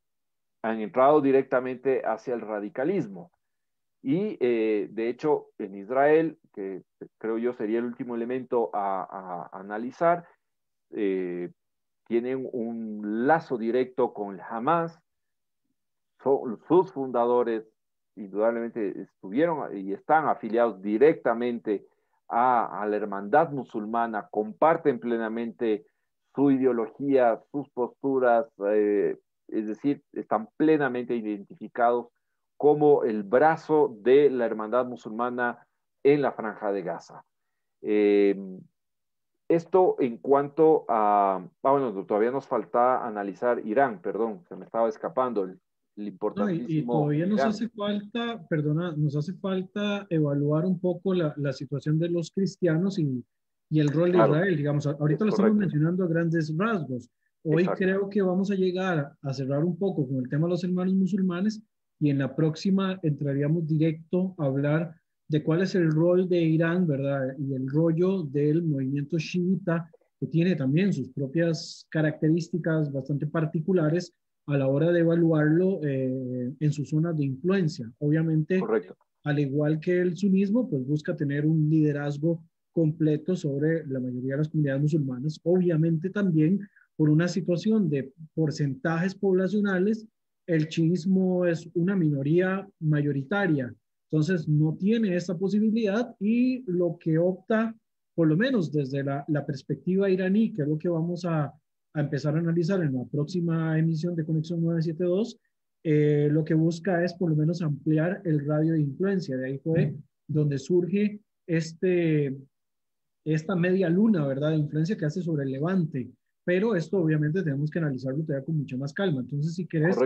han entrado directamente hacia el radicalismo. Y eh, de hecho, en Israel, que creo yo sería el último elemento a, analizar, eh, tienen un lazo directo con el Hamas, sus fundadores indudablemente estuvieron y están afiliados directamente a, la hermandad musulmana, comparten plenamente su ideología, sus posturas, eh, es decir, están plenamente identificados como el brazo de la hermandad musulmana en la franja de Gaza. Eh, esto en cuanto a, ah, bueno, todavía nos falta analizar Irán, perdón, se me estaba escapando el, y, todavía nos hace falta, perdona, nos hace falta evaluar un poco la, la situación de los cristianos y, y el rol de Israel. Digamos, ahorita lo estamos mencionando a grandes rasgos. Hoy creo que vamos a llegar a cerrar un poco con el tema de los hermanos musulmanes y en la próxima entraríamos directo a hablar de cuál es el rol de Irán, ¿verdad? Y el rollo del movimiento chiita, que tiene también sus propias características bastante particulares a la hora de evaluarlo eh, en sus zonas de influencia. Obviamente, al igual que el sunismo, pues busca tener un liderazgo completo sobre la mayoría de las comunidades musulmanas. Obviamente también por una situación de porcentajes poblacionales, el chiismo es una minoría mayoritaria. Entonces, no tiene esa posibilidad y lo que opta, por lo menos desde la, la perspectiva iraní, que es lo que vamos a, a empezar a analizar en la próxima emisión de Conexión 972, eh, lo que busca es por lo menos ampliar el radio de influencia. De ahí fue donde surge este, esta media luna, ¿verdad?, de influencia que hace sobre el levante. Pero esto obviamente tenemos que analizarlo todavía con mucha más calma. Entonces, si quieres,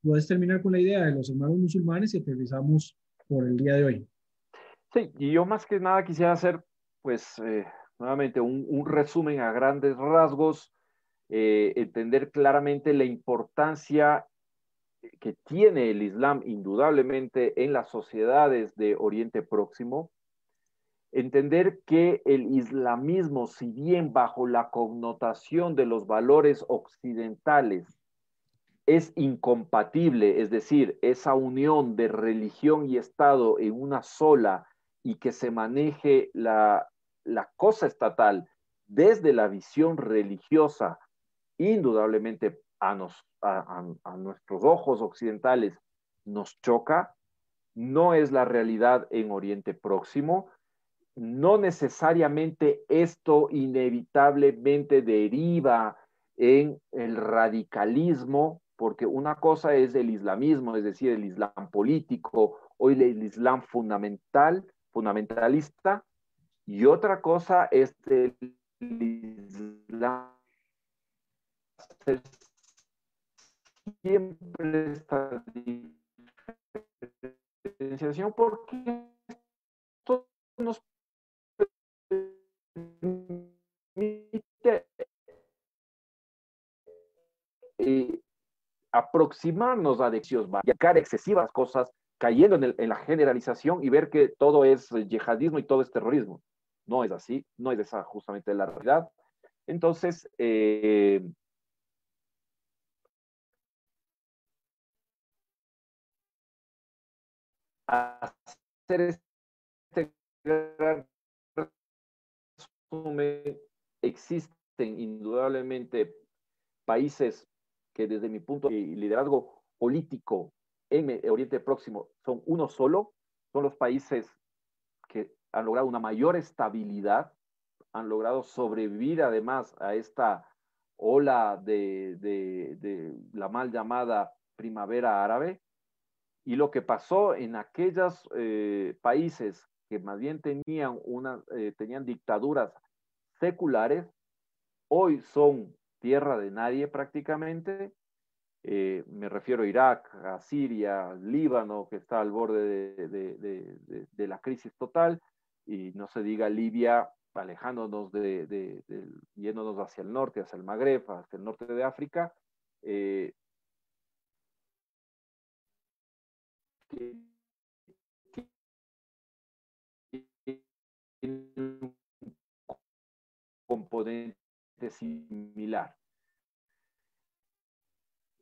puedes terminar con la idea de los hermanos musulmanes y aterrizamos por el día de hoy. Sí, y yo más que nada quisiera hacer, pues, eh, nuevamente un, un resumen a grandes rasgos eh, entender claramente la importancia que tiene el Islam indudablemente en las sociedades de Oriente Próximo, entender que el islamismo, si bien bajo la connotación de los valores occidentales es incompatible, es decir, esa unión de religión y Estado en una sola y que se maneje la, cosa estatal desde la visión religiosa, indudablemente a, a nuestros ojos occidentales nos choca, no es la realidad en Oriente Próximo, no necesariamente esto inevitablemente deriva en el radicalismo, porque una cosa es el islamismo, es decir, el islam político o el islam fundamental, fundamentalista, y otra cosa es el islam siempre esta diferenciación porque esto nos permite eh, aproximarnos a deseos, sacar excesivas cosas, cayendo en, la generalización y ver que todo es yihadismo y todo es terrorismo. No es así, no es esa justamente la realidad. Entonces, eh, hacer este gran existen indudablemente países que desde mi punto de liderazgo político en Oriente Próximo son uno solo, son los países que han logrado una mayor estabilidad, han logrado sobrevivir además a esta ola de, de la mal llamada primavera árabe. Y lo que pasó en aquellos eh, países que más bien tenían, una, eh, tenían dictaduras seculares, hoy son tierra de nadie prácticamente. Eh, me refiero a Irak, a Siria, Líbano, que está al borde de, la crisis total, y no se diga Libia, alejándonos de, yéndonos hacia el norte, hacia el Magreb, hacia el norte de África. Un componente similar.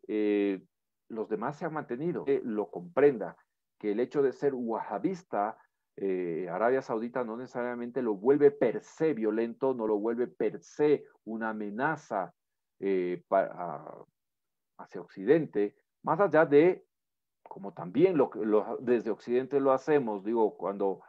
Eh, los demás se han mantenido, que lo comprenda, que el hecho de ser wahabista, eh, Arabia Saudita no necesariamente lo vuelve per se violento, no lo vuelve per se una amenaza eh, hacia Occidente, más allá de, como también lo, desde Occidente lo hacemos, digo, cuando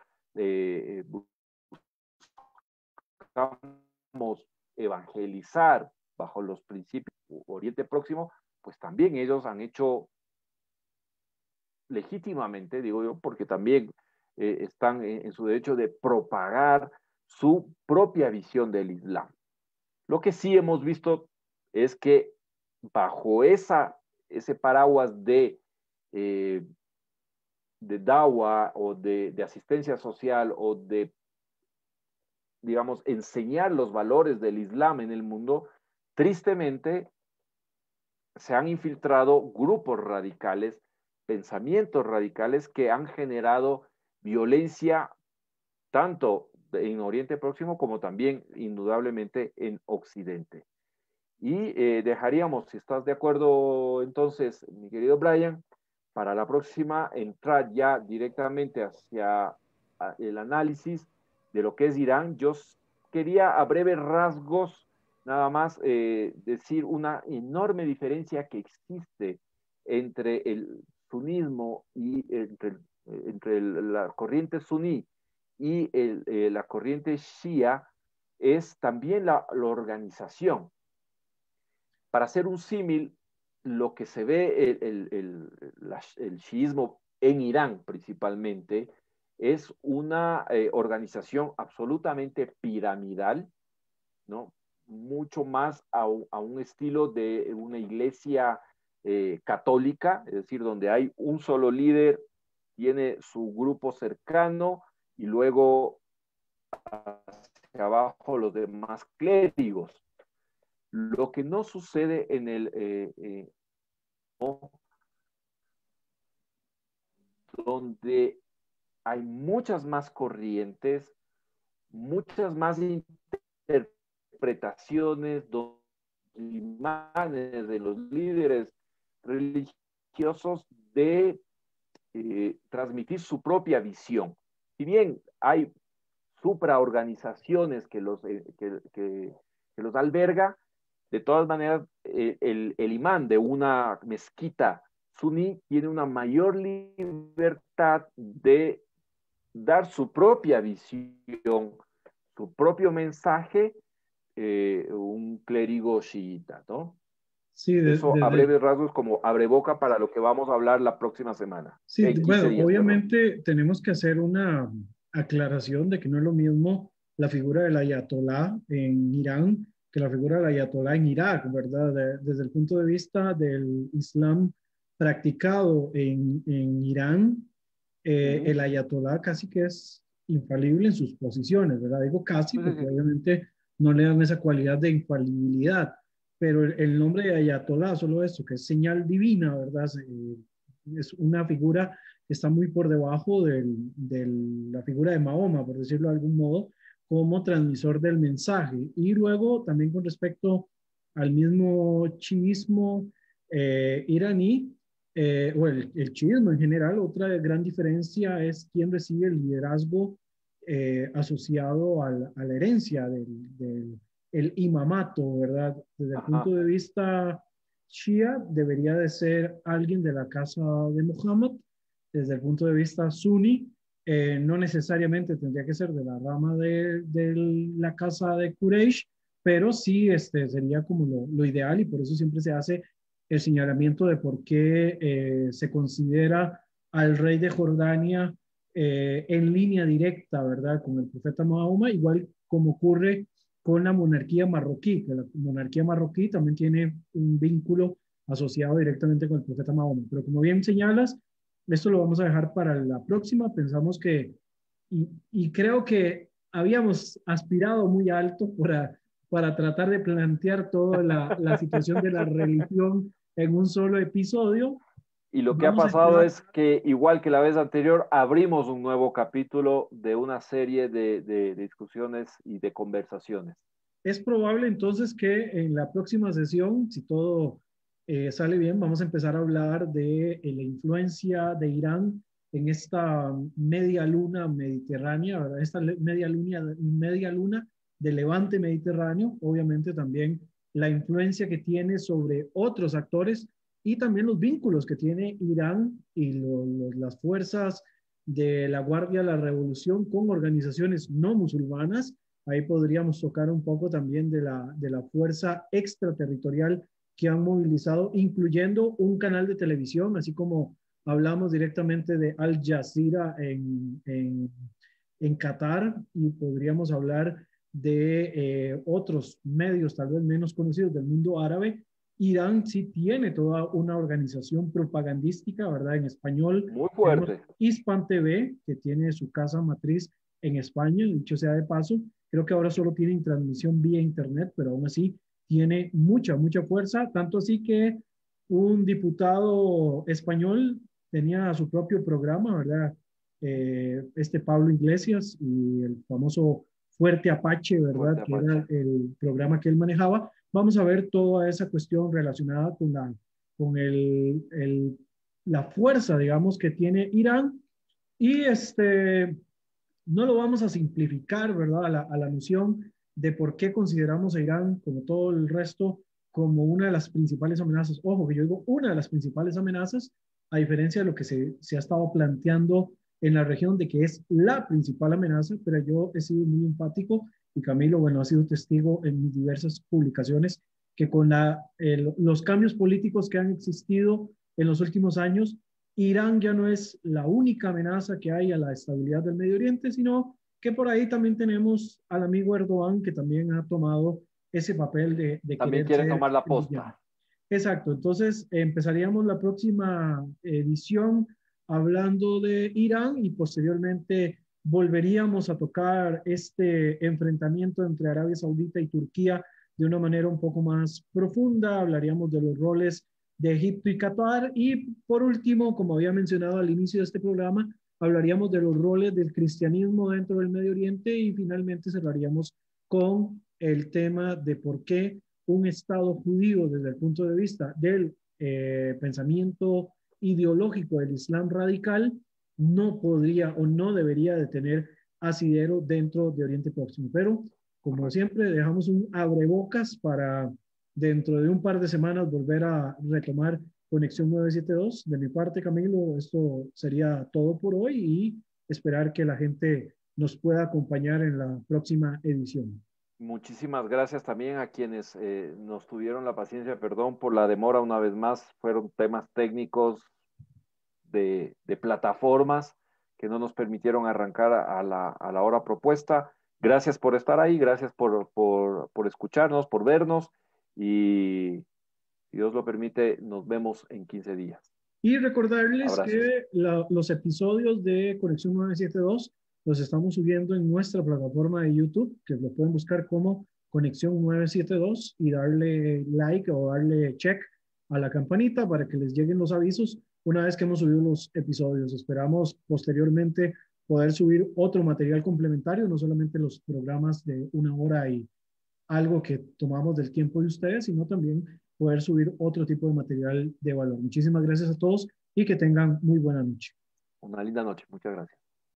buscamos evangelizar bajo los principios Oriente Próximo, pues también ellos han hecho legítimamente, digo yo, porque también eh, están en, su derecho de propagar su propia visión del Islam. Lo que sí hemos visto es que bajo esa, ese paraguas de, eh, de dawa o de, asistencia social o de digamos, enseñar los valores del Islam en el mundo, tristemente se han infiltrado grupos radicales, pensamientos radicales que han generado violencia tanto en Oriente Próximo como también indudablemente en Occidente. Y eh, dejaríamos, si estás de acuerdo entonces, mi querido Brian, para la próxima entrar ya directamente hacia el análisis de lo que es Irán, yo quería a breves rasgos nada más eh, decir una enorme diferencia que existe entre el sunismo y entre, entre la corriente suní y eh, la corriente shia es también la, organización. Para hacer un símil, lo que se ve el, el, el, shiismo en Irán principalmente es una eh, organización absolutamente piramidal, ¿no? Mucho más a, un estilo de una iglesia eh, católica, es decir, donde hay un solo líder, tiene su grupo cercano y luego hacia abajo los demás clérigos. Lo que no sucede en el, eh, donde hay muchas más corrientes, muchas más interpretaciones, imágenes de los líderes religiosos de eh, transmitir su propia visión. Si bien hay supraorganizaciones que los, eh, que, los alberga, de todas maneras, eh, el, el, imán de una mezquita suní tiene una mayor libertad de dar su propia visión, su propio mensaje, eh, un clérigo chiita, ¿no? Sí, Eso a breves rasgos como abre boca para lo que vamos a hablar la próxima semana. Sí, bueno, obviamente tenemos que hacer una aclaración de que no es lo mismo la figura del ayatolá en Irán que la figura del ayatolá en Irak, ¿verdad? desde el punto de vista del Islam practicado en, en Irán, eh, el ayatolá casi que es infalible en sus posiciones, ¿verdad? Digo casi porque obviamente no le dan esa cualidad de infalibilidad, pero el, nombre de ayatolá, solo eso, que es señal divina, ¿verdad? es una figura que está muy por debajo de la figura de Mahoma, por decirlo de algún modo, como transmisor del mensaje. Y luego también con respecto al mismo chiismo eh, iraní, eh, o el, el, chiismo en general, otra gran diferencia es quién recibe el liderazgo eh, asociado a la herencia del, el imamato, ¿verdad? Desde el punto de vista shia, debería de ser alguien de la casa de Muhammad. Desde el punto de vista sunni, eh, no necesariamente tendría que ser de la rama de, la casa de Quraysh, pero sí este, sería como lo, lo, ideal y por eso siempre se hace el señalamiento de por qué eh, se considera al rey de Jordania eh, en línea directa, ¿verdad?, con el profeta Mahoma, igual como ocurre con la monarquía marroquí, que la monarquía marroquí también tiene un vínculo asociado directamente con el profeta Mahoma. Pero como bien señalas, esto lo vamos a dejar para la próxima. Pensamos que, y, creo que habíamos aspirado muy alto para, para tratar de plantear toda la, la situación de la religión en un solo episodio. Y lo que ha pasado es que, igual que la vez anterior, abrimos un nuevo capítulo de una serie de, de, discusiones y de conversaciones. Es probable entonces que en la próxima sesión, si todo eh, sale bien, vamos a empezar a hablar de eh, la influencia de Irán en esta media luna mediterránea, ¿verdad? esta media luna, media luna de levante mediterráneo, obviamente también la influencia que tiene sobre otros actores y también los vínculos que tiene Irán y las fuerzas de la Guardia de la Revolución con organizaciones no musulmanas. Ahí podríamos tocar un poco también de la, de la fuerza extraterritorial que han movilizado, incluyendo un canal de televisión, así como hablamos directamente de Al Jazeera en, en, en Qatar y podríamos hablar de eh, otros medios tal vez menos conocidos del mundo árabe, Irán sí tiene toda una organización propagandística, ¿verdad? En español. Muy fuerte. Hispan TV, que tiene su casa matriz en España, dicho sea de paso. Creo que ahora solo tienen transmisión vía internet, pero aún así tiene mucha, mucha fuerza, tanto así que un diputado español tenía su propio programa, ¿verdad? Eh, este Pablo Iglesias y el famoso Fuerte Apache, ¿verdad? que era el programa que él manejaba. Vamos a ver toda esa cuestión relacionada con la, con el, el, la fuerza, digamos, que tiene Irán. Y este, no lo vamos a simplificar, ¿verdad? A la, a la noción de por qué consideramos a Irán, como todo el resto, como una de las principales amenazas. Ojo, que yo digo una de las principales amenazas, a diferencia de lo que se, se ha estado planteando en la región de que es la principal amenaza, pero yo he sido muy empático y Camilo, bueno, ha sido testigo en mis diversas publicaciones que con la, los cambios políticos que han existido en los últimos años, Irán ya no es la única amenaza que hay a la estabilidad del Medio Oriente, sino que por ahí también tenemos al amigo Erdogan, que también ha tomado ese papel de... de también quiere tomar la posta. Exacto, entonces empezaríamos la próxima edición hablando de Irán y posteriormente volveríamos a tocar este enfrentamiento entre Arabia Saudita y Turquía de una manera un poco más profunda. Hablaríamos de los roles de Egipto y Qatar. Y por último, como había mencionado al inicio de este programa, hablaríamos de los roles del cristianismo dentro del Medio Oriente y finalmente cerraríamos con el tema de por qué un Estado judío desde el punto de vista del eh, pensamiento ideológico del Islam radical no podría o no debería de tener asidero dentro de Oriente Próximo. Pero, como siempre, dejamos un abrebocas para dentro de un par de semanas volver a retomar Conexión 972. De mi parte, Camilo, esto sería todo por hoy y esperar que la gente nos pueda acompañar en la próxima edición. Muchísimas gracias también a quienes eh, nos tuvieron la paciencia, perdón por la demora una vez más, fueron temas técnicos de, plataformas que no nos permitieron arrancar a la, hora propuesta. Gracias por estar ahí, gracias por, escucharnos, por vernos y si Dios lo permite, nos vemos en 15 días. Y recordarles que los episodios de Conexión 972 los estamos subiendo en nuestra plataforma de YouTube, que lo pueden buscar como Conexión 972 y darle like o darle check a la campanita para que les lleguen los avisos una vez que hemos subido los episodios. Esperamos posteriormente poder subir otro material complementario, no solamente los programas de una hora y algo que tomamos del tiempo de ustedes, sino también poder subir otro tipo de material de valor. Muchísimas gracias a todos y que tengan muy buena noche. Una linda noche. Muchas gracias.